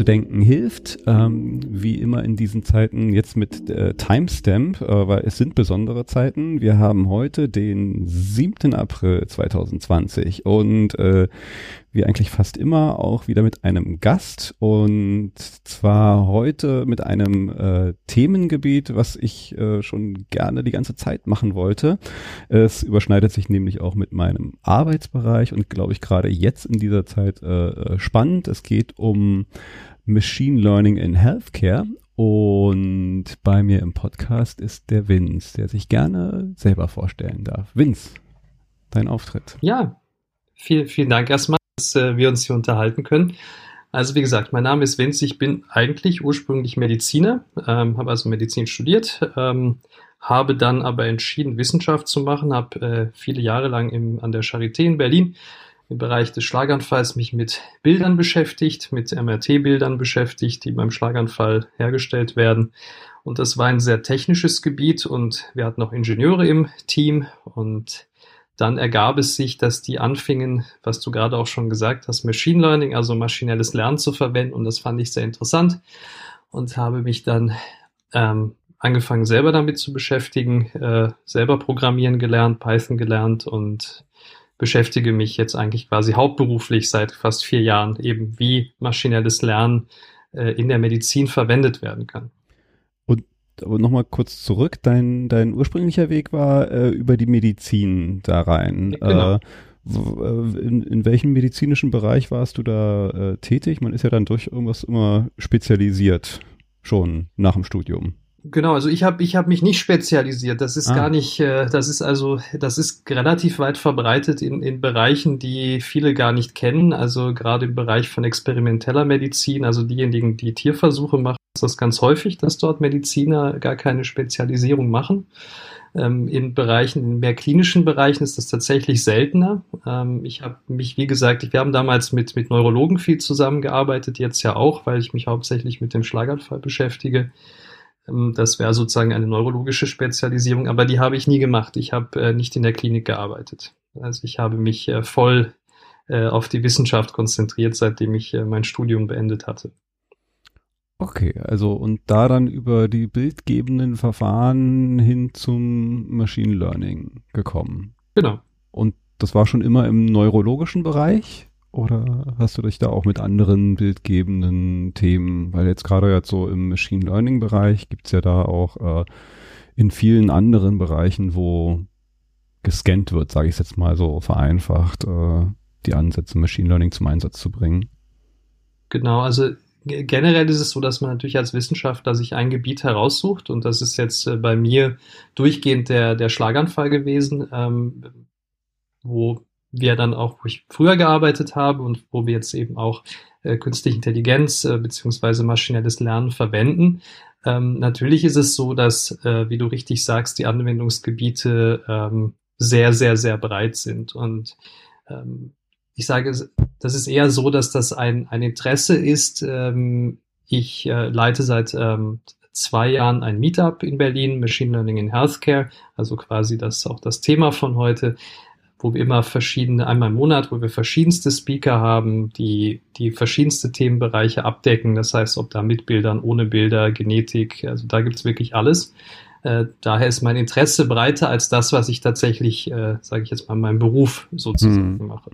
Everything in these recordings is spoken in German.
Zu denken hilft, ähm, wie immer in diesen Zeiten jetzt mit äh, Timestamp, äh, weil es sind besondere Zeiten. Wir haben heute den 7. April 2020 und äh, wie eigentlich fast immer auch wieder mit einem Gast und zwar heute mit einem äh, Themengebiet, was ich äh, schon gerne die ganze Zeit machen wollte. Es überschneidet sich nämlich auch mit meinem Arbeitsbereich und glaube ich gerade jetzt in dieser Zeit äh, äh spannend. Es geht um Machine Learning in Healthcare. Und bei mir im Podcast ist der Vince, der sich gerne selber vorstellen darf. Vince, dein Auftritt. Ja, viel, vielen Dank erstmal, dass äh, wir uns hier unterhalten können. Also wie gesagt, mein Name ist Vince, ich bin eigentlich ursprünglich Mediziner, ähm, habe also Medizin studiert, ähm, habe dann aber entschieden, Wissenschaft zu machen, habe äh, viele Jahre lang im, an der Charité in Berlin im Bereich des Schlaganfalls mich mit Bildern beschäftigt, mit MRT-Bildern beschäftigt, die beim Schlaganfall hergestellt werden. Und das war ein sehr technisches Gebiet und wir hatten auch Ingenieure im Team und dann ergab es sich, dass die anfingen, was du gerade auch schon gesagt hast, Machine Learning, also maschinelles Lernen zu verwenden und das fand ich sehr interessant und habe mich dann ähm, angefangen selber damit zu beschäftigen, äh, selber programmieren gelernt, Python gelernt und beschäftige mich jetzt eigentlich quasi hauptberuflich seit fast vier Jahren eben, wie maschinelles Lernen äh, in der Medizin verwendet werden kann. Und aber nochmal kurz zurück, dein, dein ursprünglicher Weg war äh, über die Medizin da rein. Genau. Äh, äh, in, in welchem medizinischen Bereich warst du da äh, tätig? Man ist ja dann durch irgendwas immer spezialisiert, schon nach dem Studium. Genau, also ich habe ich hab mich nicht spezialisiert. Das ist ah. gar nicht, äh, das ist also, das ist relativ weit verbreitet in, in Bereichen, die viele gar nicht kennen. Also gerade im Bereich von experimenteller Medizin, also diejenigen, die Tierversuche machen, ist das ganz häufig, dass dort Mediziner gar keine Spezialisierung machen. Ähm, in Bereichen, in mehr klinischen Bereichen ist das tatsächlich seltener. Ähm, ich habe mich, wie gesagt, wir haben damals mit, mit Neurologen viel zusammengearbeitet, jetzt ja auch, weil ich mich hauptsächlich mit dem Schlaganfall beschäftige. Ähm, das wäre sozusagen eine neurologische Spezialisierung, aber die habe ich nie gemacht. Ich habe äh, nicht in der Klinik gearbeitet. Also ich habe mich äh, voll äh, auf die Wissenschaft konzentriert, seitdem ich mein Studium beendet hatte. Okay, also und da dann über die bildgebenden Verfahren hin zum Machine Learning gekommen. Genau. Und das war schon immer im neurologischen Bereich? Oder hast du dich da auch mit anderen bildgebenden Themen, weil jetzt gerade jetzt so im Machine Learning Bereich gibt's ja da auch äh, in vielen anderen Bereichen, wo gescannt wird, sage ich jetzt mal so vereinfacht, äh, die Ansätze Machine Learning zum Einsatz zu bringen. Genau, also generell ist es so, dass man natürlich als Wissenschaftler sich ein Gebiet heraussucht und das ist jetzt äh, bei mir durchgehend der, der Schlaganfall gewesen, ähm, wo wir dann auch, wo ich früher gearbeitet habe und wo wir jetzt eben auch äh, künstliche Intelligenz äh, beziehungsweise maschinelles Lernen verwenden. Ähm, natürlich ist es so, dass, äh, wie du richtig sagst, die Anwendungsgebiete ähm, sehr, sehr, sehr breit sind. Und ähm, ich sage, das ist eher so, dass das ein, ein Interesse ist. Ähm, ich äh, leite seit ähm, zwei Jahren ein Meetup in Berlin, Machine Learning in Healthcare, also quasi das auch das Thema von heute wo wir immer verschiedene, einmal im Monat, wo wir verschiedenste Speaker haben, die, die verschiedenste Themenbereiche abdecken. Das heißt, ob da mit Bildern, ohne Bilder, Genetik, also da gibt's wirklich alles. Äh, daher ist mein Interesse breiter als das, was ich tatsächlich, äh, sage ich jetzt mal, meinem Beruf sozusagen hm. mache.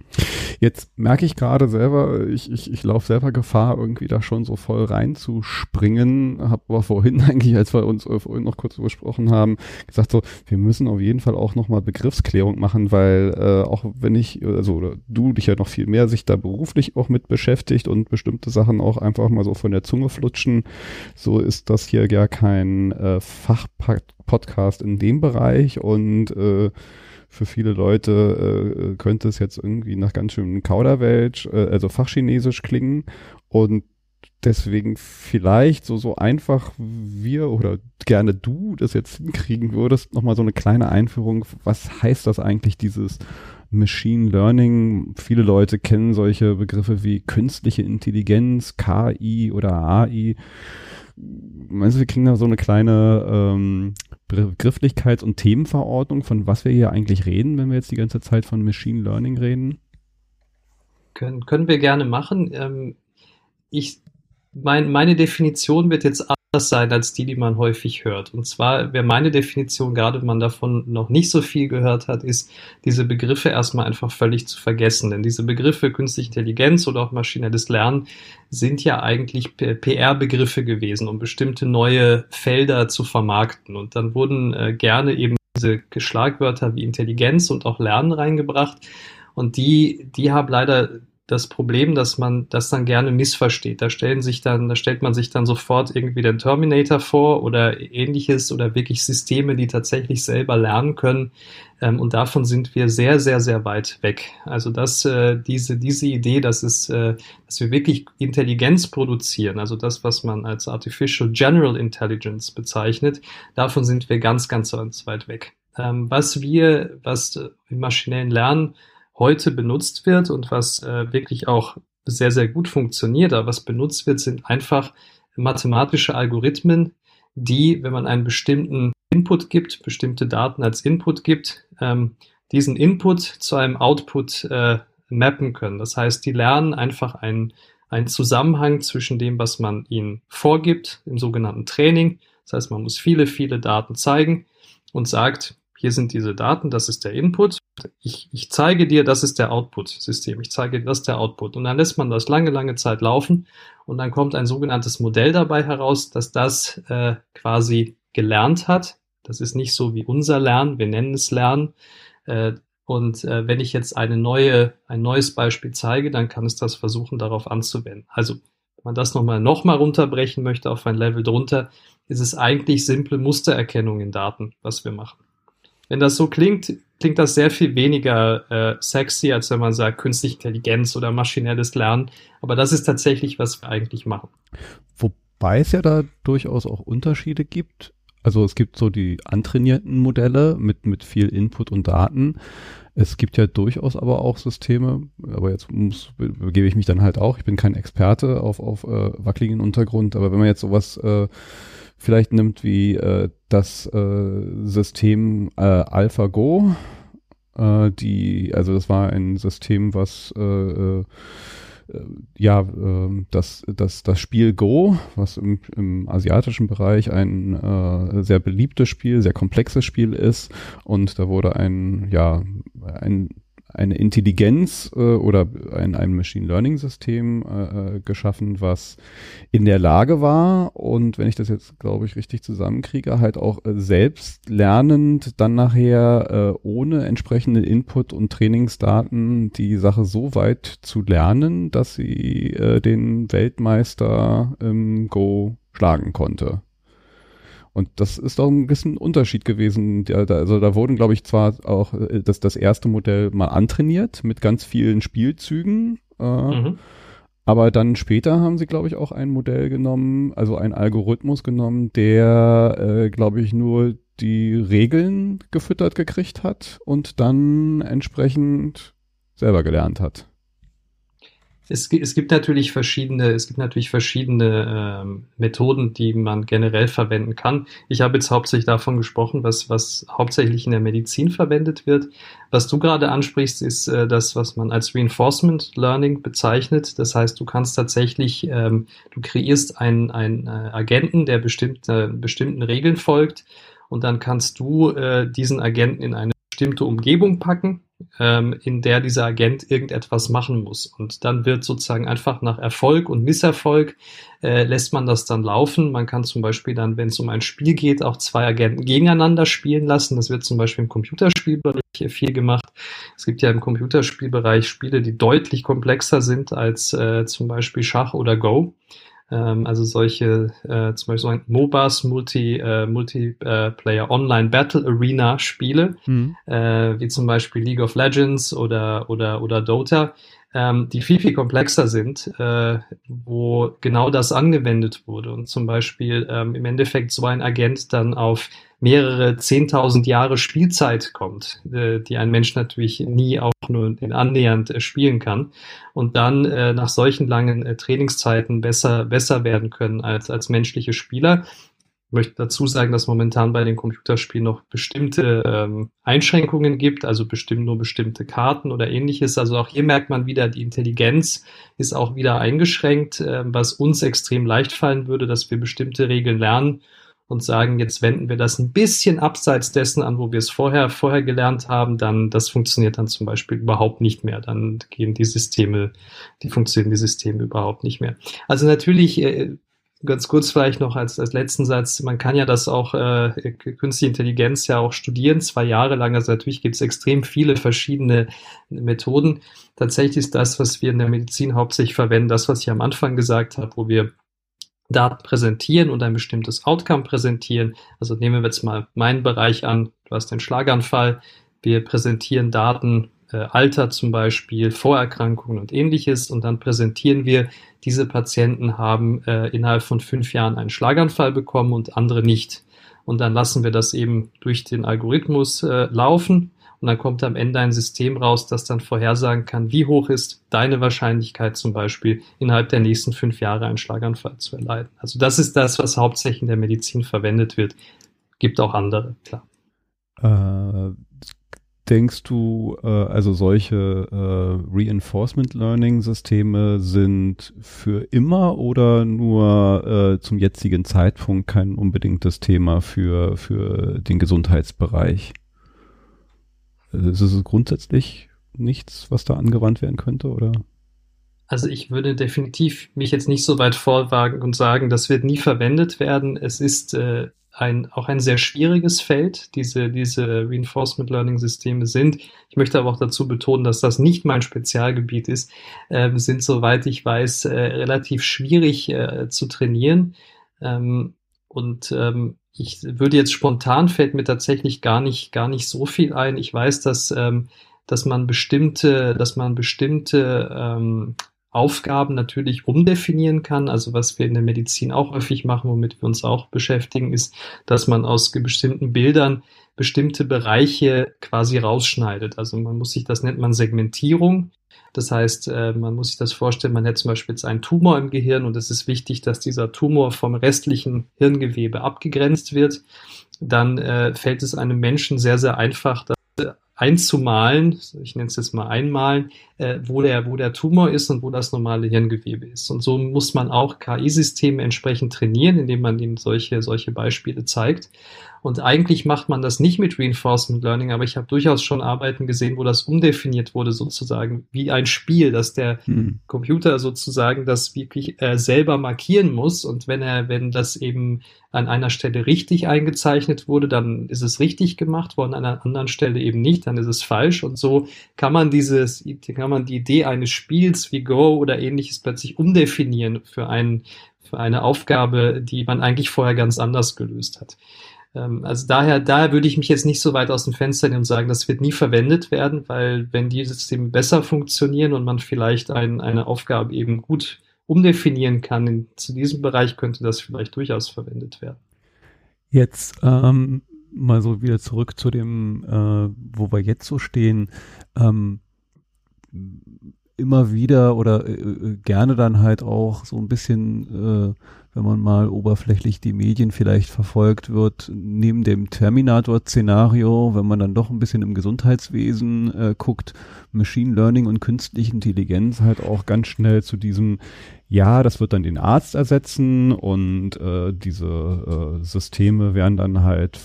Jetzt merke ich gerade selber, ich, ich, ich laufe selber Gefahr, irgendwie da schon so voll reinzuspringen. Habe aber vorhin eigentlich, als wir uns äh, vorhin noch kurz besprochen haben, gesagt so, wir müssen auf jeden Fall auch nochmal Begriffsklärung machen, weil äh, auch wenn ich, also du dich ja noch viel mehr sich da beruflich auch mit beschäftigt und bestimmte Sachen auch einfach mal so von der Zunge flutschen, so ist das hier ja kein äh, Fachpack Podcast in dem Bereich und äh, für viele Leute äh, könnte es jetzt irgendwie nach ganz schön Kauderwelsch, äh, also Fachchinesisch klingen und deswegen vielleicht so, so einfach wir oder gerne du das jetzt hinkriegen würdest, nochmal so eine kleine Einführung, was heißt das eigentlich, dieses Machine Learning? Viele Leute kennen solche Begriffe wie künstliche Intelligenz, KI oder AI. Meinst du, wir kriegen da so eine kleine ähm, Begrifflichkeits- und Themenverordnung, von was wir hier eigentlich reden, wenn wir jetzt die ganze Zeit von Machine Learning reden? Können, können wir gerne machen. Ähm, ich, mein, meine Definition wird jetzt anders sein als die, die man häufig hört. Und zwar wäre meine Definition, gerade wenn man davon noch nicht so viel gehört hat, ist, diese Begriffe erstmal einfach völlig zu vergessen. Denn diese Begriffe künstliche Intelligenz oder auch maschinelles Lernen sind ja eigentlich PR-Begriffe gewesen, um bestimmte neue Felder zu vermarkten. Und dann wurden äh, gerne eben diese Schlagwörter wie Intelligenz und auch Lernen reingebracht. Und die, die haben leider das Problem, dass man das dann gerne missversteht. Da stellen sich dann, da stellt man sich dann sofort irgendwie den Terminator vor oder ähnliches oder wirklich Systeme, die tatsächlich selber lernen können. Ähm, und davon sind wir sehr, sehr, sehr weit weg. Also dass äh, diese, diese Idee, dass es, äh, dass wir wirklich Intelligenz produzieren, also das, was man als Artificial General Intelligence bezeichnet, davon sind wir ganz, ganz, ganz weit weg. Ähm, was wir, was im maschinellen Lernen heute benutzt wird und was äh, wirklich auch sehr, sehr gut funktioniert, aber was benutzt wird, sind einfach mathematische Algorithmen, die, wenn man einen bestimmten Input gibt, bestimmte Daten als Input gibt, ähm, diesen Input zu einem Output äh, mappen können. Das heißt, die lernen einfach einen, einen Zusammenhang zwischen dem, was man ihnen vorgibt, im sogenannten Training. Das heißt, man muss viele, viele Daten zeigen und sagt, hier sind diese Daten, das ist der Input. Ich, ich zeige dir, das ist der Output-System. Ich zeige dir, das ist der Output. Und dann lässt man das lange, lange Zeit laufen und dann kommt ein sogenanntes Modell dabei heraus, dass das äh, quasi gelernt hat. Das ist nicht so wie unser Lernen, wir nennen es Lernen. Äh, und äh, wenn ich jetzt eine neue, ein neues Beispiel zeige, dann kann es das versuchen, darauf anzuwenden. Also, wenn man das nochmal noch mal runterbrechen möchte auf ein Level drunter, ist es eigentlich simple Mustererkennung in Daten, was wir machen. Wenn das so klingt, klingt das sehr viel weniger äh, sexy, als wenn man sagt künstliche Intelligenz oder maschinelles Lernen. Aber das ist tatsächlich, was wir eigentlich machen. Wobei es ja da durchaus auch Unterschiede gibt. Also es gibt so die antrainierten Modelle mit, mit viel Input und Daten. Es gibt ja durchaus aber auch Systeme, aber jetzt muss, begebe ich mich dann halt auch, ich bin kein Experte auf, auf äh, wackeligen Untergrund, aber wenn man jetzt sowas äh, vielleicht nimmt wie äh, das äh, System äh, AlphaGo, äh, die, also das war ein System, was äh, äh, ja, äh, das, das, das Spiel Go, was im, im asiatischen Bereich ein äh, sehr beliebtes Spiel, sehr komplexes Spiel ist. Und da wurde ein, ja, ein eine Intelligenz äh, oder ein, ein Machine Learning System äh, äh, geschaffen, was in der Lage war und wenn ich das jetzt, glaube ich, richtig zusammenkriege, halt auch äh, selbst lernend dann nachher äh, ohne entsprechende Input und Trainingsdaten die Sache so weit zu lernen, dass sie äh, den Weltmeister im Go schlagen konnte. Und das ist doch ein bisschen Unterschied gewesen. Also da wurden, glaube ich, zwar auch äh, das, das erste Modell mal antrainiert mit ganz vielen Spielzügen. Äh, mhm. Aber dann später haben sie, glaube ich, auch ein Modell genommen, also einen Algorithmus genommen, der, äh, glaube ich, nur die Regeln gefüttert gekriegt hat und dann entsprechend selber gelernt hat es, es gibt natürlich verschiedene, es gibt natürlich verschiedene ähm, Methoden, die man generell verwenden kann. Ich habe jetzt hauptsächlich davon gesprochen, was, was hauptsächlich in der Medizin verwendet wird. Was du gerade ansprichst, ist äh, das, was man als Reinforcement Learning bezeichnet. Das heißt, du kannst tatsächlich, ähm, du kreierst einen, einen äh, Agenten, der bestimmt, äh, bestimmten Regeln folgt und dann kannst du äh, diesen Agenten in eine bestimmte Umgebung packen ähm, in der dieser Agent irgendetwas machen muss. Und dann wird sozusagen einfach nach Erfolg und Misserfolg äh, lässt man das dann laufen. Man kann zum Beispiel dann, wenn es um ein Spiel geht, auch zwei Agenten gegeneinander spielen lassen. Das wird zum Beispiel im Computerspielbereich viel gemacht. Es gibt ja im Computerspielbereich Spiele, die deutlich komplexer sind als äh, zum Beispiel Schach oder Go. Ähm, also solche, äh, zum Beispiel so ein MOBAs, Multi, äh, Multiplayer Online Battle Arena Spiele, mhm. äh, wie zum Beispiel League of Legends oder, oder, oder Dota, ähm, die viel, viel komplexer sind, äh, wo genau das angewendet wurde und zum Beispiel ähm, im Endeffekt so ein Agent dann auf mehrere zehntausend Jahre Spielzeit kommt, äh, die ein Mensch natürlich nie auch nur in annähernd äh, spielen kann und dann äh, nach solchen langen äh, Trainingszeiten besser, besser werden können als, als menschliche Spieler. Möchte dazu sagen, dass momentan bei den Computerspielen noch bestimmte ähm, Einschränkungen gibt, also bestimmt nur bestimmte Karten oder ähnliches. Also auch hier merkt man wieder, die Intelligenz ist auch wieder eingeschränkt, äh, was uns extrem leicht fallen würde, dass wir bestimmte Regeln lernen und sagen, jetzt wenden wir das ein bisschen abseits dessen an, wo wir es vorher, vorher gelernt haben, dann, das funktioniert dann zum Beispiel überhaupt nicht mehr. Dann gehen die Systeme, die funktionieren die Systeme überhaupt nicht mehr. Also natürlich, äh, ganz kurz vielleicht noch als, als letzten Satz, man kann ja das auch, äh, künstliche Intelligenz ja auch studieren, zwei Jahre lang. Also natürlich gibt es extrem viele verschiedene Methoden. Tatsächlich ist das, was wir in der Medizin hauptsächlich verwenden, das, was ich am Anfang gesagt habe, wo wir Daten präsentieren und ein bestimmtes Outcome präsentieren. Also nehmen wir jetzt mal meinen Bereich an. Du hast den Schlaganfall. Wir präsentieren Daten, äh, Alter zum Beispiel, Vorerkrankungen und ähnliches. Und dann präsentieren wir, diese Patienten haben äh, innerhalb von fünf Jahren einen Schlaganfall bekommen und andere nicht. Und dann lassen wir das eben durch den Algorithmus äh, laufen und dann kommt am Ende ein System raus, das dann vorhersagen kann, wie hoch ist deine Wahrscheinlichkeit zum Beispiel innerhalb der nächsten fünf Jahre einen Schlaganfall zu erleiden. Also das ist das, was hauptsächlich in der Medizin verwendet wird. Gibt auch andere, klar. Äh, denkst du, äh, also solche äh, Reinforcement Learning Systeme sind für immer oder nur äh, zum jetzigen Zeitpunkt kein unbedingtes Thema für, für den Gesundheitsbereich? Also ist es grundsätzlich nichts, was da angewandt werden könnte, oder? Also ich würde definitiv mich jetzt nicht so weit vorwagen und sagen, das wird nie verwendet werden. Es ist äh, ein, auch ein sehr schwieriges Feld, diese, diese Reinforcement Learning Systeme sind. Ich möchte aber auch dazu betonen, dass das nicht mein Spezialgebiet ist, äh, sind, soweit ich weiß, äh, relativ schwierig äh, zu trainieren. Ähm, und ähm, ich würde jetzt spontan fällt mir tatsächlich gar nicht, gar nicht so viel ein. Ich weiß, dass, ähm, dass man bestimmte, dass man bestimmte ähm, Aufgaben natürlich umdefinieren kann. Also was wir in der Medizin auch häufig machen, womit wir uns auch beschäftigen, ist, dass man aus bestimmten Bildern bestimmte Bereiche quasi rausschneidet. Also man muss sich, das nennt man Segmentierung. Das heißt, äh, man muss sich das vorstellen, man hätte zum Beispiel jetzt einen Tumor im Gehirn und es ist wichtig, dass dieser Tumor vom restlichen Hirngewebe abgegrenzt wird. Dann äh, fällt es einem Menschen sehr, sehr einfach, einzumalen, ich nenne es jetzt mal einmalen, äh, wo, der, wo der Tumor ist und wo das normale Hirngewebe ist. Und so muss man auch KI-Systeme entsprechend trainieren, indem man ihnen solche, solche Beispiele zeigt. Und eigentlich macht man das nicht mit Reinforcement Learning, aber ich habe durchaus schon Arbeiten gesehen, wo das umdefiniert wurde, sozusagen wie ein Spiel, dass der hm. Computer sozusagen das wirklich äh, selber markieren muss. Und wenn er, wenn das eben an einer Stelle richtig eingezeichnet wurde, dann ist es richtig gemacht, wo an einer anderen Stelle eben nicht, dann ist es falsch. Und so kann man dieses, kann man die Idee eines Spiels wie Go oder ähnliches plötzlich umdefinieren für einen, für eine Aufgabe, die man eigentlich vorher ganz anders gelöst hat. Ähm, also daher, daher würde ich mich jetzt nicht so weit aus dem Fenster nehmen und sagen, das wird nie verwendet werden, weil wenn die Systeme besser funktionieren und man vielleicht ein, eine Aufgabe eben gut umdefinieren kann, in, zu diesem Bereich könnte das vielleicht durchaus verwendet werden. Jetzt ähm, mal so wieder zurück zu dem, äh, wo wir jetzt so stehen. Ähm, immer wieder oder äh, äh gerne dann halt auch so ein bisschen äh, wenn man mal oberflächlich die Medien vielleicht verfolgt wird, neben dem Terminator-Szenario, wenn man dann doch ein bisschen im Gesundheitswesen äh, guckt, Machine Learning und künstliche Intelligenz halt auch ganz schnell zu diesem, ja, das wird dann den Arzt ersetzen und äh, diese äh, Systeme werden dann halt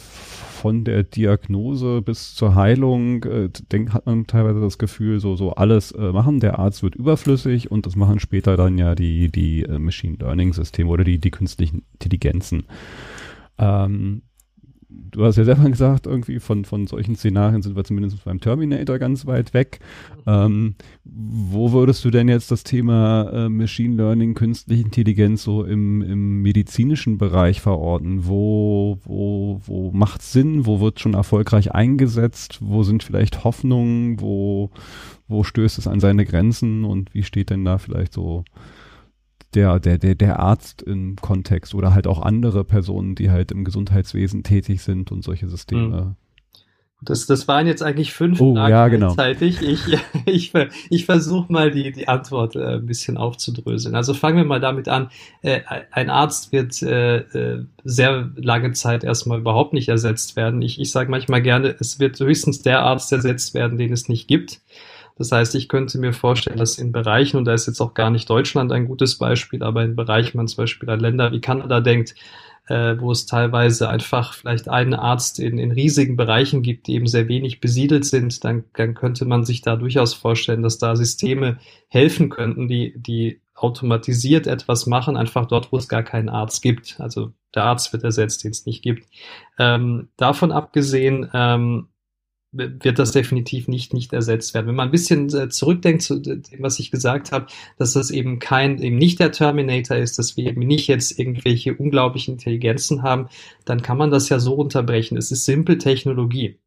von der Diagnose bis zur Heilung äh, denk, hat man teilweise das Gefühl, so so alles äh, machen. Der Arzt wird überflüssig und das machen später dann ja die die äh, Machine Learning Systeme oder die die künstlichen Intelligenzen. Ähm, du hast ja selber gesagt, irgendwie von, von solchen Szenarien sind wir zumindest beim Terminator ganz weit weg. Ähm, wo würdest du denn jetzt das Thema äh, Machine Learning, künstliche Intelligenz so im, im medizinischen Bereich verorten? Wo, wo, wo macht Sinn? Wo wird schon erfolgreich eingesetzt? Wo sind vielleicht Hoffnungen? Wo, wo stößt es an seine Grenzen? Und wie steht denn da vielleicht so der, der, der, der Arzt im Kontext oder halt auch andere Personen, die halt im Gesundheitswesen tätig sind und solche Systeme. Mhm. Das, das waren jetzt eigentlich fünf oh, Fragen ja, genau. gleichzeitig. Ich, ich, ich versuche mal die, die Antwort äh, ein bisschen aufzudröseln. Also fangen wir mal damit an. Äh, ein Arzt wird äh, äh sehr lange Zeit erstmal überhaupt nicht ersetzt werden. Ich, ich sage manchmal gerne, es wird höchstens der Arzt ersetzt werden, den es nicht gibt. Das heißt, ich könnte mir vorstellen, dass in Bereichen, und da ist jetzt auch gar nicht Deutschland ein gutes Beispiel, aber in Bereichen man zum Beispiel an Länder wie Kanada denkt, äh, wo es teilweise einfach vielleicht einen Arzt in, in riesigen Bereichen gibt, die eben sehr wenig besiedelt sind, dann, dann könnte man sich da durchaus vorstellen, dass da Systeme helfen könnten, die, die automatisiert etwas machen, einfach dort, wo es gar keinen Arzt gibt. Also der Arzt wird ersetzt, den es nicht gibt. Ähm, davon abgesehen, ähm, wird das definitiv nicht, nicht ersetzt werden. Wenn man ein bisschen äh, zurückdenkt zu dem, was ich gesagt habe, dass das eben kein, eben nicht der Terminator ist, dass wir eben nicht jetzt irgendwelche unglaublichen Intelligenzen haben, dann kann man das ja so unterbrechen. Es ist simpel Technologie.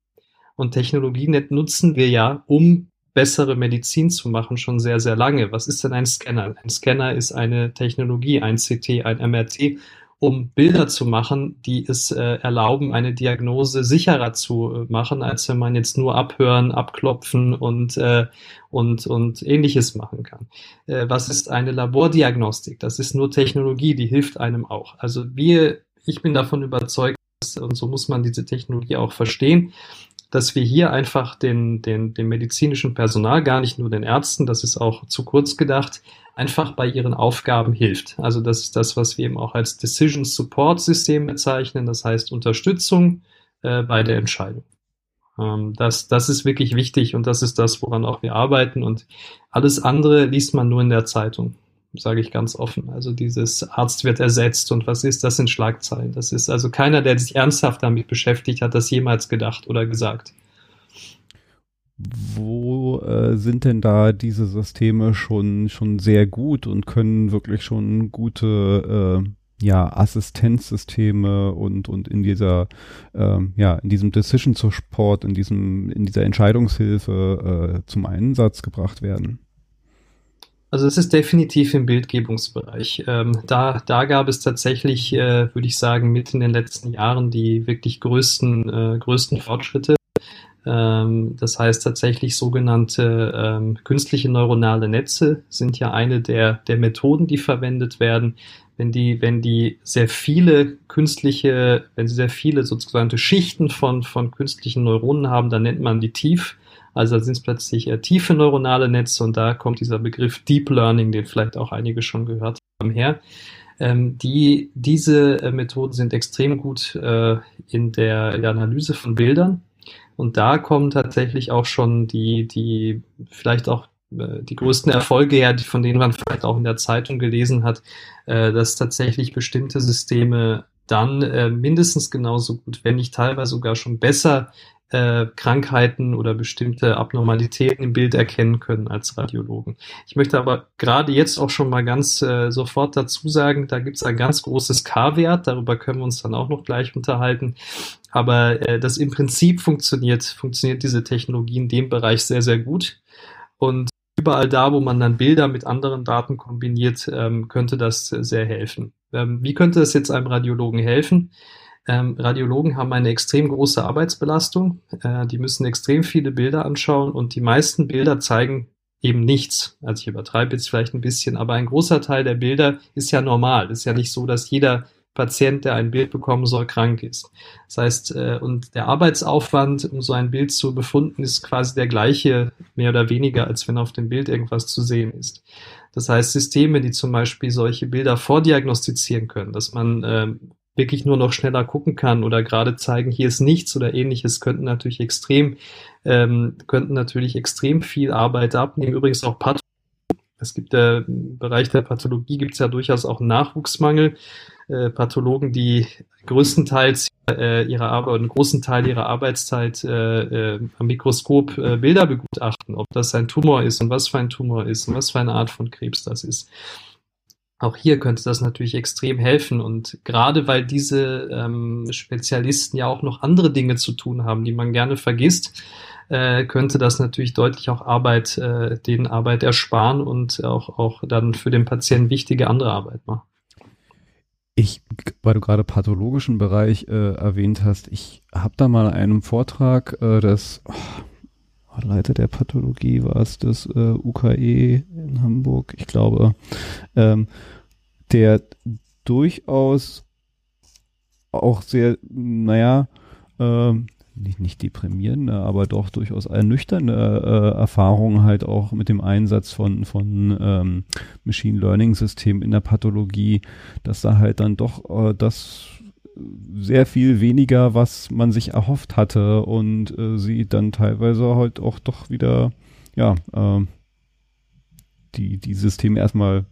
Und Technologie nutzen wir ja, um bessere Medizin zu machen, schon sehr, sehr lange. Was ist denn ein Scanner? Ein Scanner ist eine Technologie, ein CT, ein MRT um Bilder zu machen, die es äh, erlauben, eine Diagnose sicherer zu äh, machen, als wenn man jetzt nur abhören, abklopfen und, äh, und, und ähnliches machen kann. Äh, was ist eine Labordiagnostik? Das ist nur Technologie, die hilft einem auch. Also wir, ich bin davon überzeugt, und so muss man diese Technologie auch verstehen, dass wir hier einfach den, den, dem medizinischen Personal, gar nicht nur den Ärzten, das ist auch zu kurz gedacht, einfach bei ihren Aufgaben hilft. Also das ist das, was wir eben auch als Decision Support System bezeichnen, das heißt Unterstützung äh, bei der Entscheidung. Ähm, das, das ist wirklich wichtig und das ist das, woran auch wir arbeiten und alles andere liest man nur in der Zeitung sage ich ganz offen. Also dieses Arzt wird ersetzt und was ist das in Schlagzeilen? Das ist also keiner, der sich ernsthaft damit beschäftigt hat, das jemals gedacht oder gesagt. Wo äh, sind denn da diese Systeme schon, schon sehr gut und können wirklich schon gute äh, ja, Assistenzsysteme und, und in dieser, ähm, ja, in diesem Decision Support, in diesem, in dieser Entscheidungshilfe äh, zum Einsatz gebracht werden? Also es ist definitiv im Bildgebungsbereich. Ähm, da, da gab es tatsächlich, äh, würde ich sagen, mit in den letzten Jahren die wirklich größten, äh, größten Fortschritte. Ähm, das heißt tatsächlich sogenannte ähm, künstliche neuronale Netze sind ja eine der, der Methoden, die verwendet werden. Wenn die, wenn die sehr viele künstliche, wenn sie sehr viele sozusagen Schichten von, von künstlichen Neuronen haben, dann nennt man die tief. Also da sind es plötzlich äh, tiefe neuronale Netze und da kommt dieser Begriff Deep Learning, den vielleicht auch einige schon gehört haben, her. Ähm, die, diese äh, Methoden sind extrem gut äh, in, der, in der Analyse von Bildern. Und da kommen tatsächlich auch schon die, die vielleicht auch äh, die größten Erfolge her, von denen man vielleicht auch in der Zeitung gelesen hat, äh, dass tatsächlich bestimmte Systeme dann äh, mindestens genauso gut, wenn nicht teilweise sogar schon besser äh, Krankheiten oder bestimmte Abnormalitäten im Bild erkennen können als Radiologen. Ich möchte aber gerade jetzt auch schon mal ganz äh, sofort dazu sagen, da gibt es ein ganz großes K-Wert, darüber können wir uns dann auch noch gleich unterhalten. Aber äh, das im Prinzip funktioniert, funktioniert diese Technologie in dem Bereich sehr, sehr gut. Und überall da, wo man dann Bilder mit anderen Daten kombiniert, ähm, könnte das sehr helfen. Ähm, wie könnte es jetzt einem Radiologen helfen? Ähm, Radiologen haben eine extrem große Arbeitsbelastung. Äh, die müssen extrem viele Bilder anschauen und die meisten Bilder zeigen eben nichts. Also ich übertreibe jetzt vielleicht ein bisschen, aber ein großer Teil der Bilder ist ja normal. Ist ja nicht so, dass jeder Patient, der ein Bild bekommen soll, krank ist. Das heißt, äh, und der Arbeitsaufwand, um so ein Bild zu befunden, ist quasi der gleiche, mehr oder weniger, als wenn auf dem Bild irgendwas zu sehen ist. Das heißt, Systeme, die zum Beispiel solche Bilder vordiagnostizieren können, dass man äh, wirklich nur noch schneller gucken kann oder gerade zeigen, hier ist nichts oder ähnliches, könnten natürlich extrem, ähm, könnten natürlich extrem viel Arbeit abnehmen. Übrigens auch Pathologie. Es gibt ja im Bereich der Pathologie gibt es ja durchaus auch Nachwuchsmangel. Äh, Pathologen, die größtenteils äh, ihrer Arbeit, einen großen Teil ihrer Arbeitszeit äh, äh, am Mikroskop äh, Bilder begutachten, ob das ein Tumor ist und was für ein Tumor ist und was für eine Art von Krebs das ist. Auch hier könnte das natürlich extrem helfen und gerade weil diese ähm, Spezialisten ja auch noch andere Dinge zu tun haben, die man gerne vergisst, äh, könnte das natürlich deutlich auch Arbeit, äh, den Arbeit ersparen und auch, auch dann für den Patienten wichtige andere Arbeit machen. Ich, weil du gerade pathologischen Bereich äh, erwähnt hast, ich habe da mal einen Vortrag äh, des oh, Leiter der Pathologie war es das äh, UKE in Hamburg, ich glaube, ähm, der durchaus auch sehr, naja, ähm, nicht, nicht deprimierende, aber doch durchaus ernüchternde äh, Erfahrungen halt auch mit dem Einsatz von, von ähm, Machine Learning Systemen in der Pathologie, dass da halt dann doch äh, das sehr viel weniger, was man sich erhofft hatte und äh, sie dann teilweise halt auch doch wieder, ja, äh, die, die Systeme erstmal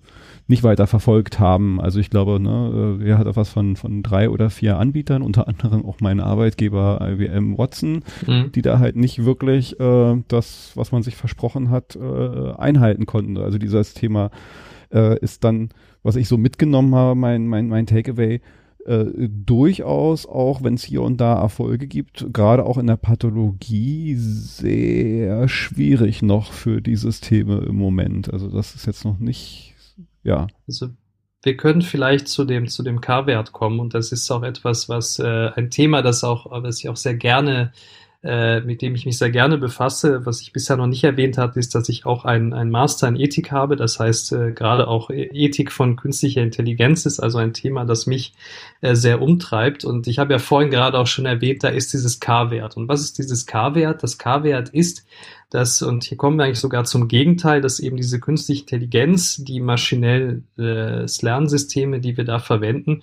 nicht weiter verfolgt haben. Also ich glaube, ne, wir hatten was von, von drei oder vier Anbietern, unter anderem auch mein Arbeitgeber IBM Watson, mhm. die da halt nicht wirklich äh, das, was man sich versprochen hat, äh, einhalten konnten. Also dieses Thema äh, ist dann, was ich so mitgenommen habe, mein, mein, mein Takeaway, äh, durchaus auch, wenn es hier und da Erfolge gibt, gerade auch in der Pathologie sehr schwierig noch für die Systeme im Moment. Also das ist jetzt noch nicht ja. Also wir können vielleicht zu dem, zu dem K-Wert kommen und das ist auch etwas, was äh, ein Thema, das auch, was ich auch sehr gerne äh, mit dem ich mich sehr gerne befasse. Was ich bisher noch nicht erwähnt habe, ist, dass ich auch ein, ein Master in Ethik habe. Das heißt, äh, gerade auch Ethik von künstlicher Intelligenz ist also ein Thema, das mich äh, sehr umtreibt. Und ich habe ja vorhin gerade auch schon erwähnt, da ist dieses K-Wert. Und was ist dieses K-Wert? Das K-Wert ist, dass, und hier kommen wir eigentlich sogar zum Gegenteil, dass eben diese künstliche Intelligenz, die maschinellen äh, Lernsysteme, die wir da verwenden,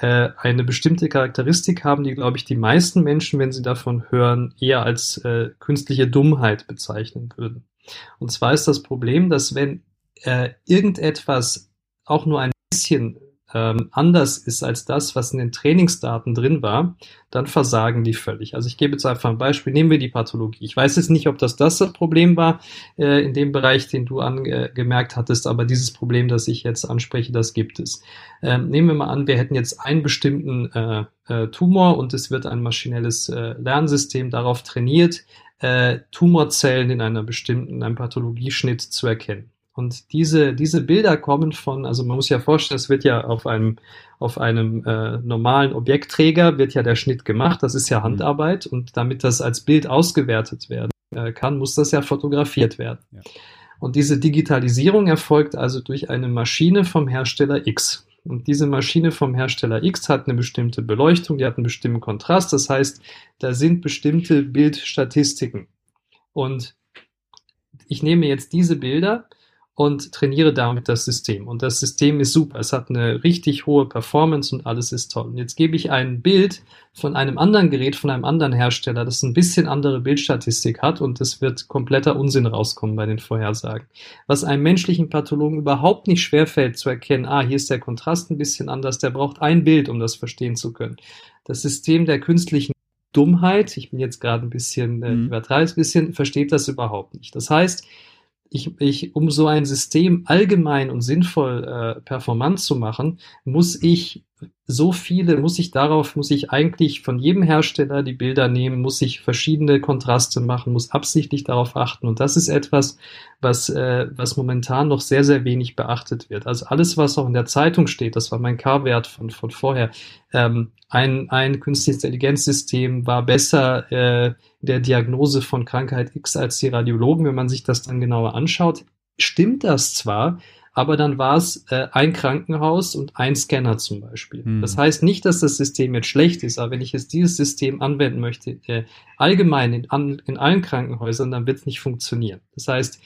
äh, eine bestimmte Charakteristik haben, die, glaube ich, die meisten Menschen, wenn sie davon hören, eher als äh, künstliche Dummheit bezeichnen würden. Und zwar ist das Problem, dass wenn äh, irgendetwas auch nur ein bisschen ähm, anders ist als das, was in den Trainingsdaten drin war, dann versagen die völlig. Also ich gebe jetzt einfach ein Beispiel. Nehmen wir die Pathologie. Ich weiß jetzt nicht, ob das das Problem war äh, in dem Bereich, den du angemerkt hattest, aber dieses Problem, das ich jetzt anspreche, das gibt es. Ähm, nehmen wir mal an, wir hätten jetzt einen bestimmten äh, äh, Tumor und es wird ein maschinelles äh, Lernsystem darauf trainiert, äh, Tumorzellen in einer bestimmten, in einem Pathologieschnitt zu erkennen. Und diese, diese Bilder kommen von, also man muss ja vorstellen, es wird ja auf einem, auf einem äh, normalen Objektträger wird ja der Schnitt gemacht, das ist ja mhm. Handarbeit und damit das als Bild ausgewertet werden äh, kann, muss das ja fotografiert werden. Ja. Und diese Digitalisierung erfolgt also durch eine Maschine vom Hersteller X. Und diese Maschine vom Hersteller X hat eine bestimmte Beleuchtung, die hat einen bestimmten Kontrast, das heißt, da sind bestimmte Bildstatistiken. Und ich nehme jetzt diese Bilder, und trainiere damit das System. Und das System ist super. Es hat eine richtig hohe Performance und alles ist toll. Und jetzt gebe ich ein Bild von einem anderen Gerät, von einem anderen Hersteller, das ein bisschen andere Bildstatistik hat und es wird kompletter Unsinn rauskommen bei den Vorhersagen. Was einem menschlichen Pathologen überhaupt nicht schwerfällt zu erkennen, ah, hier ist der Kontrast ein bisschen anders, der braucht ein Bild, um das verstehen zu können. Das System der künstlichen Dummheit, ich bin jetzt gerade ein bisschen, äh, mhm. übertreibe ein bisschen, versteht das überhaupt nicht. Das heißt, ich, ich, um so ein System allgemein und sinnvoll äh, performant zu machen, muss ich so viele, muss ich darauf, muss ich eigentlich von jedem Hersteller die Bilder nehmen, muss ich verschiedene Kontraste machen, muss absichtlich darauf achten. Und das ist etwas, was, äh, was momentan noch sehr, sehr wenig beachtet wird. Also alles, was auch in der Zeitung steht, das war mein K-Wert von, von vorher, ähm, ein, ein künstliches Intelligenzsystem war besser äh, der Diagnose von Krankheit X als die Radiologen, wenn man sich das dann genauer anschaut. Stimmt das zwar, aber dann war es äh, ein Krankenhaus und ein Scanner zum Beispiel. Hm. Das heißt nicht, dass das System jetzt schlecht ist, aber wenn ich jetzt dieses System anwenden möchte, äh, allgemein in, an, in allen Krankenhäusern, dann wird es nicht funktionieren. Das heißt,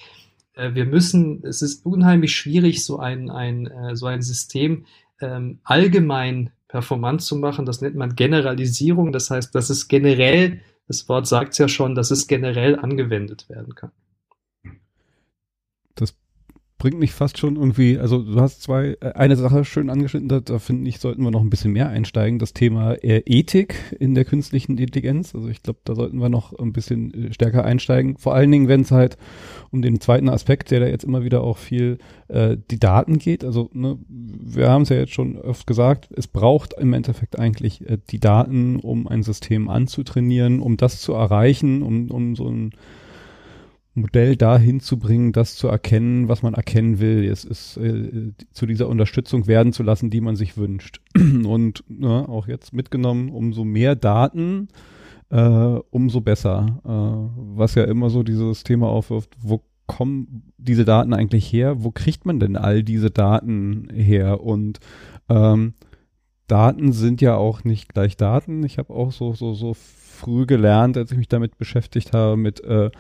äh, wir müssen, es ist unheimlich schwierig, so ein, ein, äh, so ein System ähm, allgemein performant zu machen. Das nennt man Generalisierung. Das heißt, dass es generell, das Wort sagt es ja schon, dass es generell angewendet werden kann bringt mich fast schon irgendwie, also du hast zwei, äh, eine Sache schön angeschnitten, da, da finde ich, sollten wir noch ein bisschen mehr einsteigen, das Thema äh, Ethik in der künstlichen Intelligenz. Also ich glaube, da sollten wir noch ein bisschen äh, stärker einsteigen. Vor allen Dingen, wenn es halt um den zweiten Aspekt, der da jetzt immer wieder auch viel äh, die Daten geht. Also ne, wir haben es ja jetzt schon oft gesagt, es braucht im Endeffekt eigentlich äh, die Daten, um ein System anzutrainieren, um das zu erreichen, um, um so ein Modell dahin zu bringen, das zu erkennen, was man erkennen will, es ist äh, zu dieser Unterstützung werden zu lassen, die man sich wünscht. Und ne, auch jetzt mitgenommen, umso mehr Daten, äh, umso besser. Äh, was ja immer so dieses Thema aufwirft, wo kommen diese Daten eigentlich her? Wo kriegt man denn all diese Daten her? Und ähm, Daten sind ja auch nicht gleich Daten. Ich habe auch so so so früh gelernt, als ich mich damit beschäftigt habe mit äh,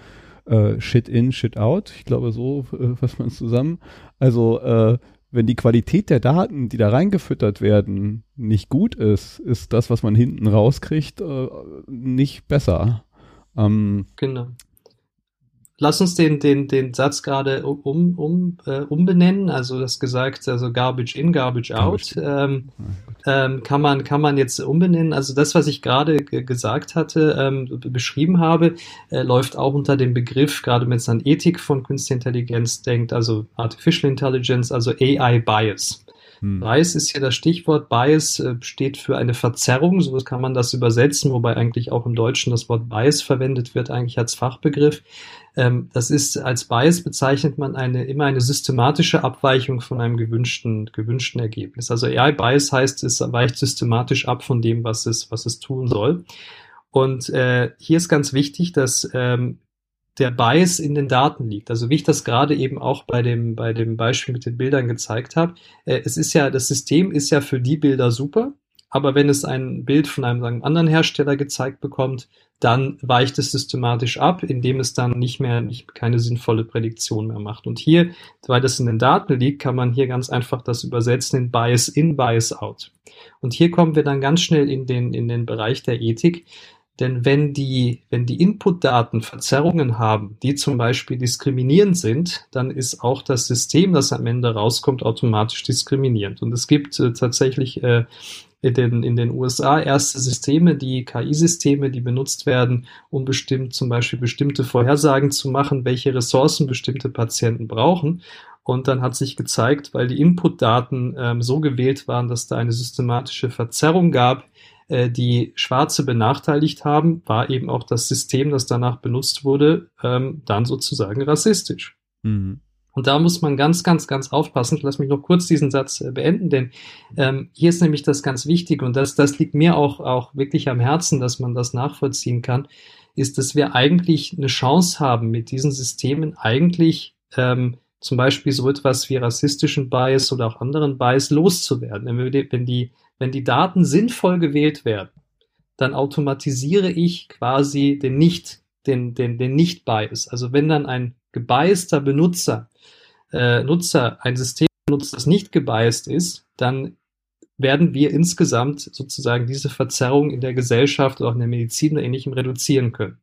äh, Shit in, Shit out. Ich glaube, so äh, fasst man es zusammen. Also, äh, wenn die Qualität der Daten, die da reingefüttert werden, nicht gut ist, ist das, was man hinten rauskriegt, äh, nicht besser. Ähm, genau. Lass uns den, den, den Satz gerade um, um, äh, umbenennen. Also das gesagt, also Garbage in, Garbage out. Ähm, ähm, kann, man, kann man jetzt umbenennen. Also das, was ich gerade gesagt hatte, ähm, beschrieben habe, äh, läuft auch unter dem Begriff, gerade wenn es an Ethik von Künstlicher Intelligenz denkt, also Artificial Intelligence, also AI Bias. Hm. Bias ist hier das Stichwort. Bias äh, steht für eine Verzerrung, so kann man das übersetzen, wobei eigentlich auch im Deutschen das Wort Bias verwendet wird, eigentlich als Fachbegriff. Ähm, das ist als Bias bezeichnet man eine immer eine systematische Abweichung von einem gewünschten gewünschten Ergebnis. Also AI Bias heißt, es weicht systematisch ab von dem, was es was es tun soll. Und äh, hier ist ganz wichtig, dass ähm, der Bias in den Daten liegt. Also wie ich das gerade eben auch bei dem, bei dem Beispiel mit den Bildern gezeigt habe. Äh, es ist ja, das System ist ja für die Bilder super, aber wenn es ein Bild von einem sagen, anderen Hersteller gezeigt bekommt, dann weicht es systematisch ab, indem es dann nicht mehr, nicht, keine sinnvolle Prädiktion mehr macht. Und hier, weil das in den Daten liegt, kann man hier ganz einfach das übersetzen in Bias in, Bias out. Und hier kommen wir dann ganz schnell in den, in den Bereich der Ethik. Denn wenn die, wenn die Inputdaten Verzerrungen haben, die zum Beispiel diskriminierend sind, dann ist auch das System, das am Ende rauskommt, automatisch diskriminierend. Und es gibt äh, tatsächlich äh, in, den, in den USA erste Systeme, die KI-Systeme, die benutzt werden, um bestimmt zum Beispiel bestimmte Vorhersagen zu machen, welche Ressourcen bestimmte Patienten brauchen. Und dann hat sich gezeigt, weil die Inputdaten ähm, so gewählt waren, dass da eine systematische Verzerrung gab, äh, die Schwarze benachteiligt haben, war eben auch das System, das danach benutzt wurde, ähm, dann sozusagen rassistisch. Mhm. Und da muss man ganz, ganz, ganz aufpassen. Lass mich noch kurz diesen Satz äh, beenden, denn ähm, hier ist nämlich das ganz Wichtige und das, das liegt mir auch, auch wirklich am Herzen, dass man das nachvollziehen kann, ist, dass wir eigentlich eine Chance haben, mit diesen Systemen eigentlich ähm, zum Beispiel so etwas wie rassistischen Bias oder auch anderen Bias loszuwerden. Wenn die wenn die Daten sinnvoll gewählt werden, dann automatisiere ich quasi den nicht, den, den, den Nicht-Bias. Also wenn dann ein gebeister Benutzer, äh, Nutzer ein System benutzt, das nicht gebiased ist, dann werden wir insgesamt sozusagen diese Verzerrung in der Gesellschaft oder auch in der Medizin oder ähnlichem reduzieren können.